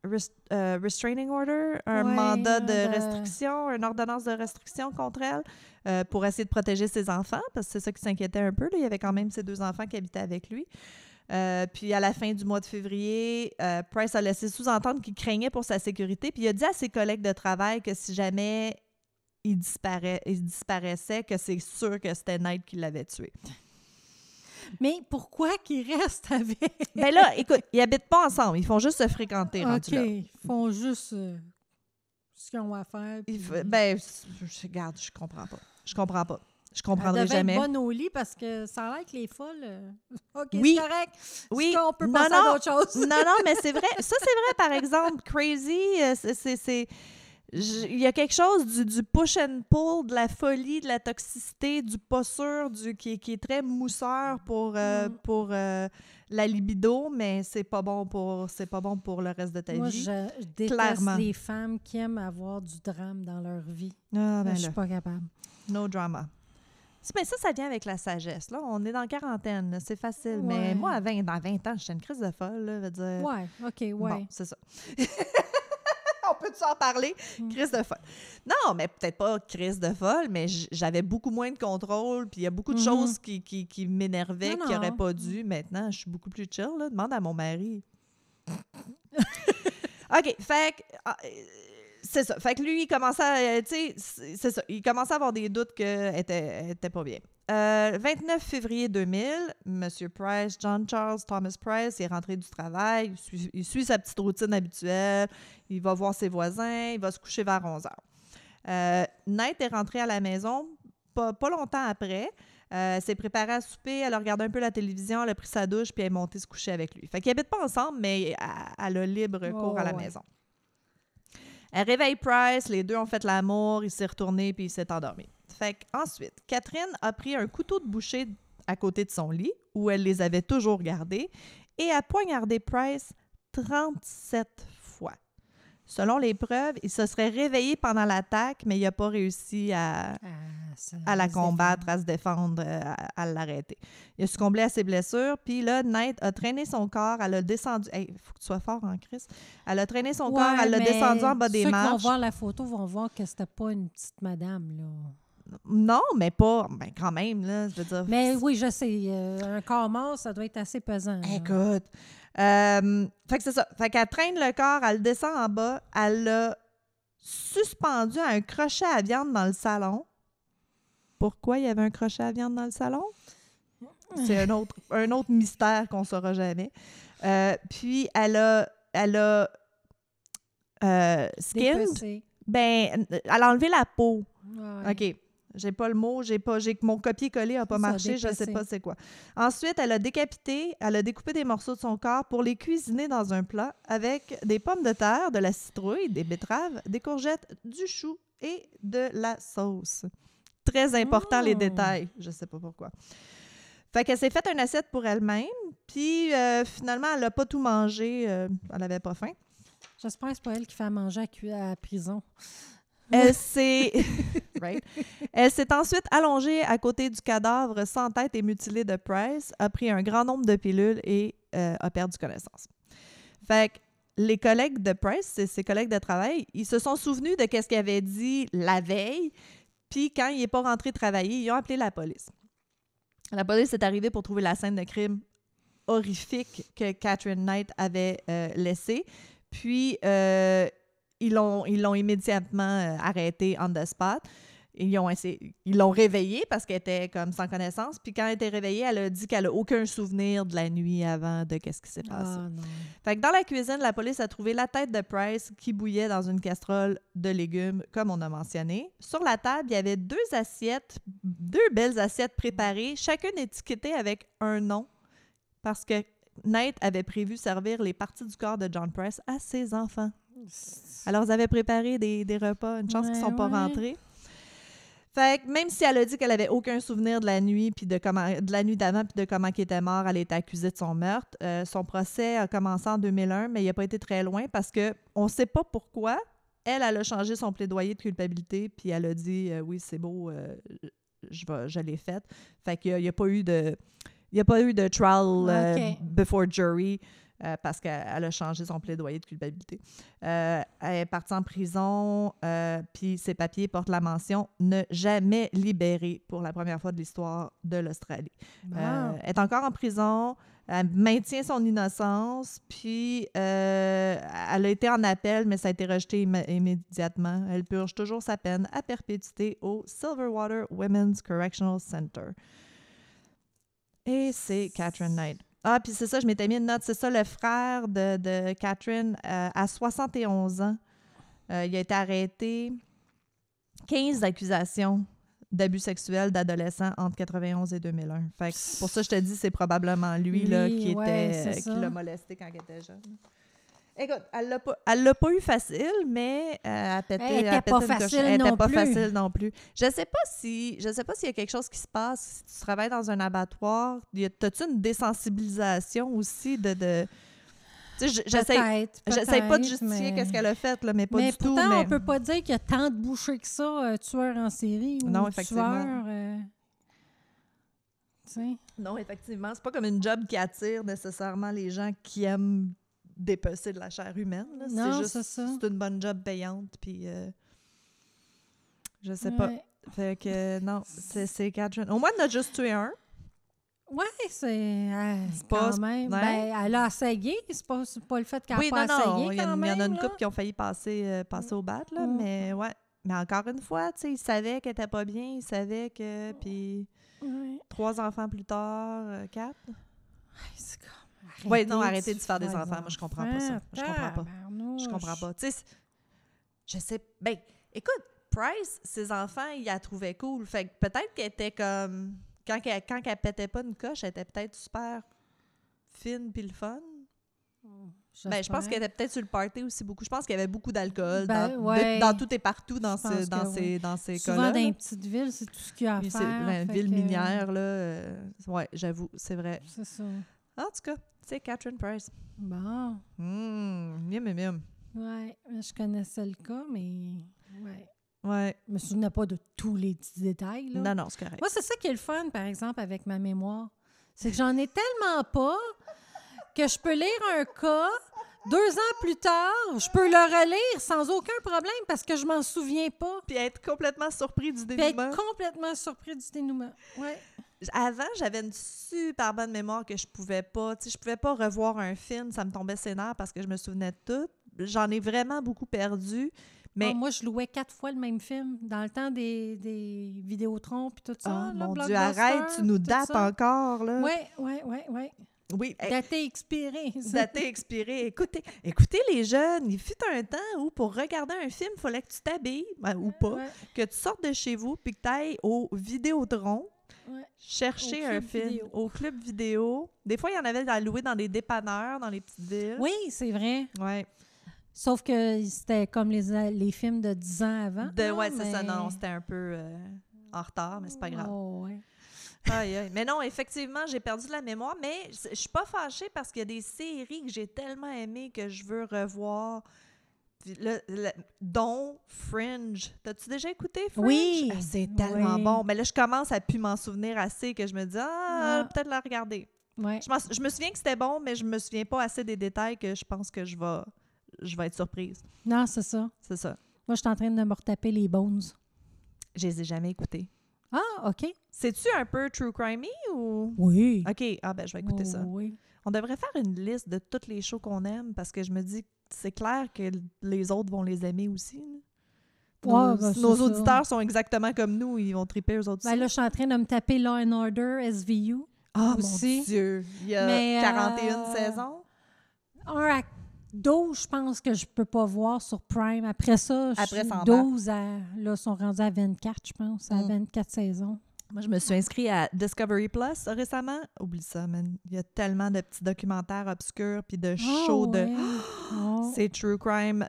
Speaker 1: res- euh, restraining order, un
Speaker 2: Ouais,
Speaker 1: mandat de
Speaker 2: de-
Speaker 1: restriction, une ordonnance de restriction contre elle euh, pour essayer de protéger ses enfants, parce que c'est ça qui s'inquiétait un peu. là. Il y avait quand même ses deux enfants qui habitaient avec lui. Euh, puis à la fin du mois de février, euh, Price a laissé sous-entendre qu'il craignait pour sa sécurité. Puis il a dit à ses collègues de travail que si jamais il, il disparaissait, que c'est sûr que c'était Knight qui l'avait tué.
Speaker 2: Mais pourquoi qu'ils restent avec?
Speaker 1: Ben là, écoute, ils habitent pas ensemble. Ils font juste se fréquenter.
Speaker 2: OK,
Speaker 1: là.
Speaker 2: ils font juste euh, ce qu'ils ont à faire. Puis-
Speaker 1: ben, je, regarde, je comprends pas. Je comprends pas. Je
Speaker 2: Elle
Speaker 1: comprendrai
Speaker 2: devait
Speaker 1: jamais.
Speaker 2: être bonne au lit parce que ça a l'air que les folles... euh, OK,
Speaker 1: Oui.
Speaker 2: c'est correct.
Speaker 1: Oui.
Speaker 2: Qu'on peut
Speaker 1: Non,
Speaker 2: passer
Speaker 1: non.
Speaker 2: à d'autres choses?
Speaker 1: Non, non, mais c'est vrai. Ça, c'est vrai, par exemple. Crazy, euh, c'est- Il y a quelque chose du, du push and pull, de la folie, de la toxicité, du pas sûr, du, qui, est- qui est très mousseur pour, euh,
Speaker 2: Mm.
Speaker 1: pour euh, la libido, mais c'est pas bon pour c'est pas bon pour le reste de ta
Speaker 2: Moi,
Speaker 1: vie.
Speaker 2: je, je déteste
Speaker 1: Clairement.
Speaker 2: les femmes qui aiment avoir du drame dans leur vie.
Speaker 1: Ah, ben
Speaker 2: je suis pas capable.
Speaker 1: no drama. Mais ça, ça vient avec la sagesse. Là. On est dans la quarantaine, c'est facile. Mais moi, à 20, dans 20 ans, j'étais une crise de folle. Là, dire...
Speaker 2: Ouais, OK, ouais.
Speaker 1: Bon, c'est ça. On peut s'en parler?
Speaker 2: Mm.
Speaker 1: Crise de folle. Non, mais peut-être pas crise de folle, mais j'avais beaucoup moins de contrôle, puis il y a beaucoup de
Speaker 2: Mhm.
Speaker 1: choses qui, qui, qui m'énervaient, qui n'auraient pas dû. Maintenant, je suis beaucoup plus chill. Là. Demande à mon mari. OK, fait que... ah, euh, c'est ça. Fait que lui, il commençait à... Tu sais, c'est ça. Il commençait à avoir des doutes qu'elle était, était pas bien. Euh, 29 février 2000, M. Price, John Charles Thomas Price, est rentré du travail, il suit, il suit sa petite routine habituelle, il va voir ses voisins, il va se coucher vers 11 heures. Euh, Knight est rentrée à la maison pas, pas longtemps après. Euh, s'est préparée à souper, elle a regardé un peu la télévision, elle a pris sa douche, puis elle est montée se coucher avec lui. Fait qu'ils habitent pas ensemble, mais elle, elle a libre cours
Speaker 2: Oh,
Speaker 1: à la
Speaker 2: ouais.
Speaker 1: maison. Elle réveille Price, les deux ont fait l'amour, il s'est retourné, puis il s'est endormi. Fait ensuite, Catherine a pris un couteau de boucher à côté de son lit, où elle les avait toujours gardés, et a poignardé Price 37 fois. Selon les preuves, il se serait réveillé pendant l'attaque, mais il n'a pas réussi à, à la combattre, à se défendre, euh, à, à l'arrêter. Il a succombé à ses blessures, puis là, Knight a traîné son corps, elle a descendu. Il faut que tu sois fort en Chris. Elle a traîné son corps, elle l'a descendu en bas des
Speaker 2: Ceux qui vont
Speaker 1: marches.
Speaker 2: voir la photo vont voir que c'était pas une petite madame, là.
Speaker 1: Non, mais pas. Ben, quand même, là. Je veux dire.
Speaker 2: Mais oui, je sais, euh, un corps mort, ça doit être assez pesant. là.
Speaker 1: Écoute. Euh, fait que c'est ça. Fait qu'elle traîne le corps, elle descend en bas, elle l'a suspendu à un crochet à viande dans le salon. Pourquoi il y avait un crochet à viande dans le salon? C'est un autre, un autre mystère qu'on ne saura jamais. Euh, puis elle a, elle a euh.
Speaker 2: Dépecé.
Speaker 1: Ben, elle a enlevé la peau.
Speaker 2: Ouais.
Speaker 1: OK. J'ai pas le mot, j'ai pas j'ai mon copier-coller a pas
Speaker 2: ça,
Speaker 1: marché, je sais pas c'est quoi. Ensuite, elle a décapité, elle a découpé des morceaux de son corps pour les cuisiner dans un plat avec des pommes de terre, de la citrouille, des betteraves, des courgettes, du chou et de la sauce. Très important les
Speaker 2: Oh.
Speaker 1: détails, je sais pas pourquoi. Fait qu'elle s'est faite une assiette pour elle-même, puis euh, finalement elle a pas tout mangé, euh, elle avait pas faim.
Speaker 2: J'espère que c'est pas elle qui fait à manger à, à prison.
Speaker 1: Elle s'est ensuite allongée à côté du cadavre sans tête et mutilé de Price, a pris un grand nombre de pilules et euh, a perdu connaissance. Fait que les collègues de Price, ses collègues de travail, ils se sont souvenus de ce qu'il avait dit la veille, puis quand il n'est pas rentré travailler, ils ont appelé la police. La police est arrivée pour trouver la scène de crime horrifique que Catherine Knight avait euh, laissée. Puis, euh, ils l'ont ils l'ont immédiatement euh, arrêtée on the spot. Ils l'ont ils l'ont réveillée parce qu'elle était comme sans connaissance. Puis quand elle était réveillée, elle a dit qu'elle n'a aucun souvenir de la nuit avant de qu'est-ce qui s'est passé.
Speaker 2: Ah non.
Speaker 1: Fait que dans la cuisine, la police a trouvé la tête de Price qui bouillait dans une casserole de légumes, comme on a mentionné. Sur la table, il y avait deux assiettes, deux belles assiettes préparées, chacune étiquetée avec un nom, parce que Nate avait prévu servir les parties du corps de John Price à ses enfants. Alors, ils avaient préparé des, des repas. Une chance qu'ils ne sont pas
Speaker 2: Ouais,
Speaker 1: rentrés. Fait que même si elle a dit qu'elle avait aucun souvenir de la nuit puis de comment de la nuit d'avant puis de comment il était mort, elle est accusée de son meurtre. Euh, son procès a commencé en 2001, mais il n'a pas été très loin parce que on sait pas pourquoi. Elle, elle a changé son plaidoyer de culpabilité puis elle a dit euh, oui c'est beau, euh, je vais, je l'ai faite. Fait qu'il n'y a, pas eu de il y a pas eu de trial before jury. Euh, parce qu'elle elle a changé son plaidoyer de culpabilité. Euh, elle est partie en prison, euh, puis ses papiers portent la mention ne jamais libérée pour la première fois de l'histoire de l'Australie. Elle est encore en prison, elle maintient son innocence, puis elle a été en appel, mais ça a été rejeté immé- immédiatement. Elle purge toujours sa peine à perpétuité au Silverwater Women's Correctional Center. Et c'est Catherine Knight. Ah, puis c'est ça, je m'étais mis une note. C'est ça, le frère de, de Catherine, euh, à 71 ans, euh, il a été arrêté. 15 accusations d'abus sexuels d'adolescents entre 91 et 2001. Fait que pour ça je te dis, c'est probablement lui, là, qui,
Speaker 2: ouais,
Speaker 1: était,
Speaker 2: c'est
Speaker 1: qui l'a molesté quand elle était jeune. Écoute, elle l'a pas, elle l'a pas eu facile, mais euh, elle pétait,
Speaker 2: Elle était
Speaker 1: elle
Speaker 2: pas
Speaker 1: une
Speaker 2: facile
Speaker 1: elle
Speaker 2: non
Speaker 1: était pas
Speaker 2: plus.
Speaker 1: facile non plus. Je sais pas si, je sais pas s'il y a quelque chose qui se passe si tu travailles dans un abattoir. T'as-tu une désensibilisation aussi de, de tu sais, je- j'essaie, j'essaie pas de justifier
Speaker 2: mais-
Speaker 1: qu'est-ce qu'elle a fait là, mais pas
Speaker 2: mais
Speaker 1: du tout.
Speaker 2: pourtant,
Speaker 1: mais...
Speaker 2: on peut pas dire qu'il y a tant de bouchers que ça, euh, tueurs en série ou
Speaker 1: Non, effectivement.
Speaker 2: tueurs. euh.
Speaker 1: Non, effectivement, c'est pas comme une job qui attire nécessairement les gens qui aiment dépecer de la chair humaine. là.
Speaker 2: Non,
Speaker 1: c'est juste,
Speaker 2: c'est
Speaker 1: une bonne job payante, puis euh, je sais pas.
Speaker 2: Ouais.
Speaker 1: Fait que non, c'est, Catherine. Au moins, on a juste tué un.
Speaker 2: Ouais, c'est. euh,
Speaker 1: pas-
Speaker 2: quand même.
Speaker 1: ouais.
Speaker 2: Ben, elle a essayé. C'est pas, pas le fait qu'elle
Speaker 1: oui,
Speaker 2: a
Speaker 1: non,
Speaker 2: pas
Speaker 1: non,
Speaker 2: essayé.
Speaker 1: il y, en a une couple qui ont failli passer, euh, passer au bat, là,
Speaker 2: Mm.
Speaker 1: mais ouais. Mais encore une fois, tu sais, il savait qu'elle était pas bien, il savait que. Puis
Speaker 2: Ouais.
Speaker 1: trois enfants plus tard, euh, quatre.
Speaker 2: Hey, c'est comme.
Speaker 1: Oui, non,
Speaker 2: arrêtez
Speaker 1: arrêtez de faire des enfants. Moi, je comprends pas ça. Je comprends pas. Je comprends pas. Tu sais, je sais. Ben, écoute, Price, ses enfants, il la trouvait cool. Fait que peut-être qu'elle était comme. Quand elle, quand elle pétait pas une coche, elle était peut-être super fine puis le fun. Ben, je pense qu'elle était peut-être sur le party aussi beaucoup. Je pense qu'il y avait beaucoup d'alcool
Speaker 2: Ben,
Speaker 1: dans,
Speaker 2: ouais.
Speaker 1: dans tout et partout dans, ce- dans, ces,
Speaker 2: oui.
Speaker 1: dans ces
Speaker 2: Souvent
Speaker 1: cas-là.
Speaker 2: dans les petites villes, c'est tout ce qu'il y a à
Speaker 1: Puis c'est
Speaker 2: faire. fait
Speaker 1: ville
Speaker 2: que-
Speaker 1: minière, là. euh, ouais, j'avoue, c'est vrai.
Speaker 2: C'est ça.
Speaker 1: En tout cas, c'est Catherine Price.
Speaker 2: Bon.
Speaker 1: Hum, miam, miam, miam.
Speaker 2: Ouais, je connaissais le cas, mais. Ouais.
Speaker 1: Ouais.
Speaker 2: Je me souvenais pas de tous les petits détails. Là.
Speaker 1: Non, non, c'est correct.
Speaker 2: Moi, c'est ça qui est le fun, par exemple, avec ma mémoire. C'est que j'en ai tellement pas que je peux lire un cas, deux ans plus tard, je peux le relire sans aucun problème parce que je m'en souviens pas.
Speaker 1: Puis être complètement surpris du
Speaker 2: Puis
Speaker 1: dénouement.
Speaker 2: être complètement surpris du dénouement. Ouais.
Speaker 1: Avant, j'avais une super bonne mémoire que je pouvais pas. Tu sais, je pouvais pas revoir un film, ça me tombait ses nerfs parce que je me souvenais de tout. J'en ai vraiment beaucoup perdu. Mais
Speaker 2: Ah, moi, je louais quatre fois le même film dans le temps des, des Vidéotrons puis tout ça.
Speaker 1: Oh,
Speaker 2: là,
Speaker 1: mon Dieu, arrête, tu nous dates encore, là.
Speaker 2: Oui, oui, oui, oui.
Speaker 1: Oui,
Speaker 2: Daté expiré. ça.
Speaker 1: daté expiré. Écoutez, écoutez les jeunes, il fut un temps où pour regarder un film, il fallait que tu t'habilles, ben, ou pas,
Speaker 2: Ouais,
Speaker 1: que tu sortes de chez vous puis que tu ailles au Vidéotron
Speaker 2: ouais.
Speaker 1: chercher un film
Speaker 2: vidéo.
Speaker 1: au club vidéo. Des fois, il y en avait à louer dans des dépanneurs, dans les petites villes.
Speaker 2: Oui, c'est vrai.
Speaker 1: Ouais.
Speaker 2: Sauf que c'était comme les, les films de 10 ans avant.
Speaker 1: De, ouais, c'est ça.
Speaker 2: mais-
Speaker 1: Non, c'était un peu euh, en retard, mais c'est pas grave.
Speaker 2: Oh, ouais.
Speaker 1: Aïe, aïe. Mais non, effectivement, j'ai perdu de la mémoire, mais je je suis pas fâchée parce qu'il y a des séries que j'ai tellement aimées que je veux revoir. Le- dont Fringe. T'as-tu déjà écouté Fringe?
Speaker 2: Oui.
Speaker 1: Ah, c'est tellement
Speaker 2: Oui.
Speaker 1: bon. Mais là, je commence à plus m'en souvenir assez que je me dis, ah,
Speaker 2: Ah.
Speaker 1: peut-être la regarder.
Speaker 2: Ouais.
Speaker 1: Je, me souviens que c'était bon, mais je me souviens pas assez des détails que je pense que je vais, je vais être surprise.
Speaker 2: Non, c'est ça.
Speaker 1: C'est ça.
Speaker 2: Moi, je suis en train de me retaper les bones.
Speaker 1: Je les ai jamais écoutés.
Speaker 2: Ah, OK.
Speaker 1: C'est-tu un peu true crimey ou?
Speaker 2: Oui.
Speaker 1: OK, ah ben je vais écouter ça.
Speaker 2: Oh, oui.
Speaker 1: On devrait faire une liste de toutes les shows qu'on aime parce que je me dis c'est clair que les autres vont les aimer aussi. là.
Speaker 2: Ouais,
Speaker 1: nos
Speaker 2: ben, ça.
Speaker 1: auditeurs sont exactement comme nous, ils vont triper eux autres
Speaker 2: Ben
Speaker 1: aussi.
Speaker 2: là, je suis en train de me taper Law and Order, SVU.
Speaker 1: Ah
Speaker 2: aussi.
Speaker 1: mon Dieu! Il y a
Speaker 2: Mais,
Speaker 1: 41
Speaker 2: euh,
Speaker 1: saisons?
Speaker 2: Un à 12, je pense que je peux pas voir sur Prime. Après ça, je
Speaker 1: Après,
Speaker 2: suis
Speaker 1: ça embarque.
Speaker 2: 12 à... Là, sont rendus à 24, je pense, à
Speaker 1: Mm.
Speaker 2: 24 saisons.
Speaker 1: Moi, je me suis inscrite à Discovery Plus récemment. Oublie ça, man. Il y a tellement de petits documentaires obscurs puis de shows
Speaker 2: Ah,
Speaker 1: de...
Speaker 2: ouais. Oh.
Speaker 1: C'est true crime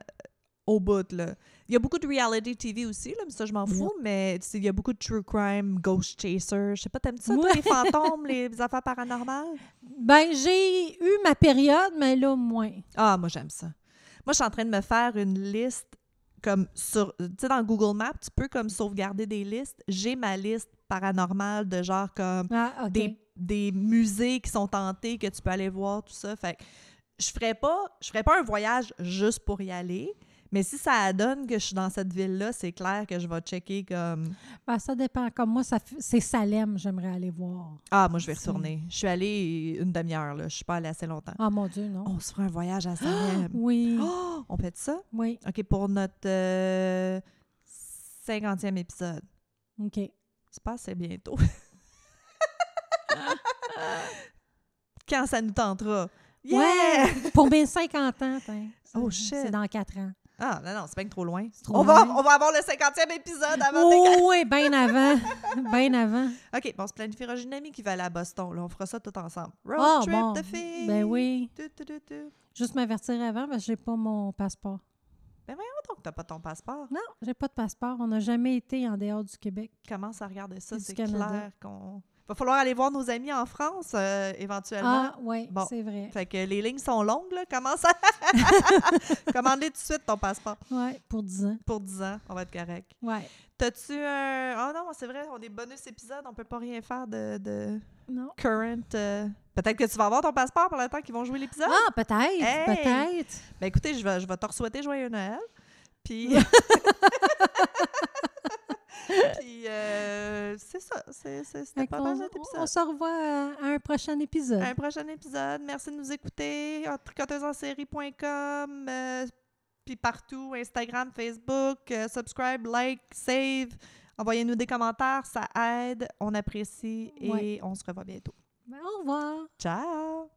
Speaker 1: au bout, là. Il y a beaucoup de reality TV aussi, là, mais ça, je m'en fous, mais il y a beaucoup de true crime, ghost chaser. Je sais pas, t'aimes ça, toi,
Speaker 2: Ouais.
Speaker 1: les fantômes, les affaires paranormales?
Speaker 2: Ben, j'ai eu ma période, mais là, moins.
Speaker 1: Ah, moi, j'aime ça. Moi, je suis en train de me faire une liste comme sur. Tu sais, dans Google Maps, tu peux comme sauvegarder des listes. J'ai ma liste paranormale de genre comme
Speaker 2: Ah,
Speaker 1: des, des musées qui sont tentés que tu peux aller voir, tout ça. Fait que je ferais pas, je ferais pas un voyage juste pour y aller. Mais si ça donne que je suis dans cette ville-là, c'est clair que je vais checker comme
Speaker 2: Ben, ça dépend. Comme moi, ça c'est Salem, j'aimerais aller voir.
Speaker 1: Ah, moi je vais retourner. Je suis allée une demi-heure là, je suis pas allée assez longtemps.
Speaker 2: Ah, mon Dieu, non.
Speaker 1: On se fera un voyage à Salem.
Speaker 2: Oui,
Speaker 1: Oh, on fait ça?
Speaker 2: Oui.
Speaker 1: OK, pour notre euh, 50e épisode.
Speaker 2: OK.
Speaker 1: C'est pas assez bientôt. Quand ça nous tentera. Yeah!
Speaker 2: Ouais, pour mes 50 ans.
Speaker 1: Oh,
Speaker 2: C'est-
Speaker 1: shit.
Speaker 2: C'est dans 4 ans.
Speaker 1: Ah, non, non, c'est bien trop loin.
Speaker 2: trop
Speaker 1: on, Va,
Speaker 2: loin.
Speaker 1: on va avoir le 50e épisode avant
Speaker 2: Oh, oui, bien avant. bien avant.
Speaker 1: OK, bon, on se planifiera. Une amie qui va aller à Boston. Là, on fera ça tout ensemble. Road
Speaker 2: Ah,
Speaker 1: trip
Speaker 2: bon.
Speaker 1: de filles.
Speaker 2: Ben oui. Juste m'avertir avant parce que j'ai pas mon passeport.
Speaker 1: Ben voyons donc, t'as pas ton passeport.
Speaker 2: Non, j'ai pas de passeport. On n'a jamais été en dehors du Québec.
Speaker 1: Commence à regarder ça, c'est clair qu'on... Va falloir aller voir nos amis en France, euh, éventuellement.
Speaker 2: Ah, oui,
Speaker 1: Bon.
Speaker 2: c'est vrai.
Speaker 1: Fait que les lignes sont longues, là. Commence à... Commande-les tout de suite, ton passeport.
Speaker 2: Oui, pour 10 ans.
Speaker 1: Pour 10 ans, on va être correct.
Speaker 2: Ouais.
Speaker 1: T'as-tu un... Oh non, c'est vrai, on est bonus épisode, on peut pas rien faire de, de
Speaker 2: Non.
Speaker 1: current... euh, Peut-être que tu vas avoir ton passeport pendant le temps qu'ils vont jouer l'épisode.
Speaker 2: Ah, peut-être.
Speaker 1: Hey!
Speaker 2: Peut-être.
Speaker 1: Ben écoutez, je vais, je vais te souhaiter joyeux Noël. Puis... Puis, euh, c'est ça. C'était pas mal épisode.
Speaker 2: on se revoit à, à un prochain épisode.
Speaker 1: Un prochain épisode. Merci de nous écouter. Tricoteusesensérie.com. euh, puis partout, Instagram, Facebook. euh, subscribe, like, save. Envoyez-nous des commentaires, ça aide. On apprécie et
Speaker 2: Ouais.
Speaker 1: on se revoit bientôt.
Speaker 2: Ben, au revoir.
Speaker 1: Ciao!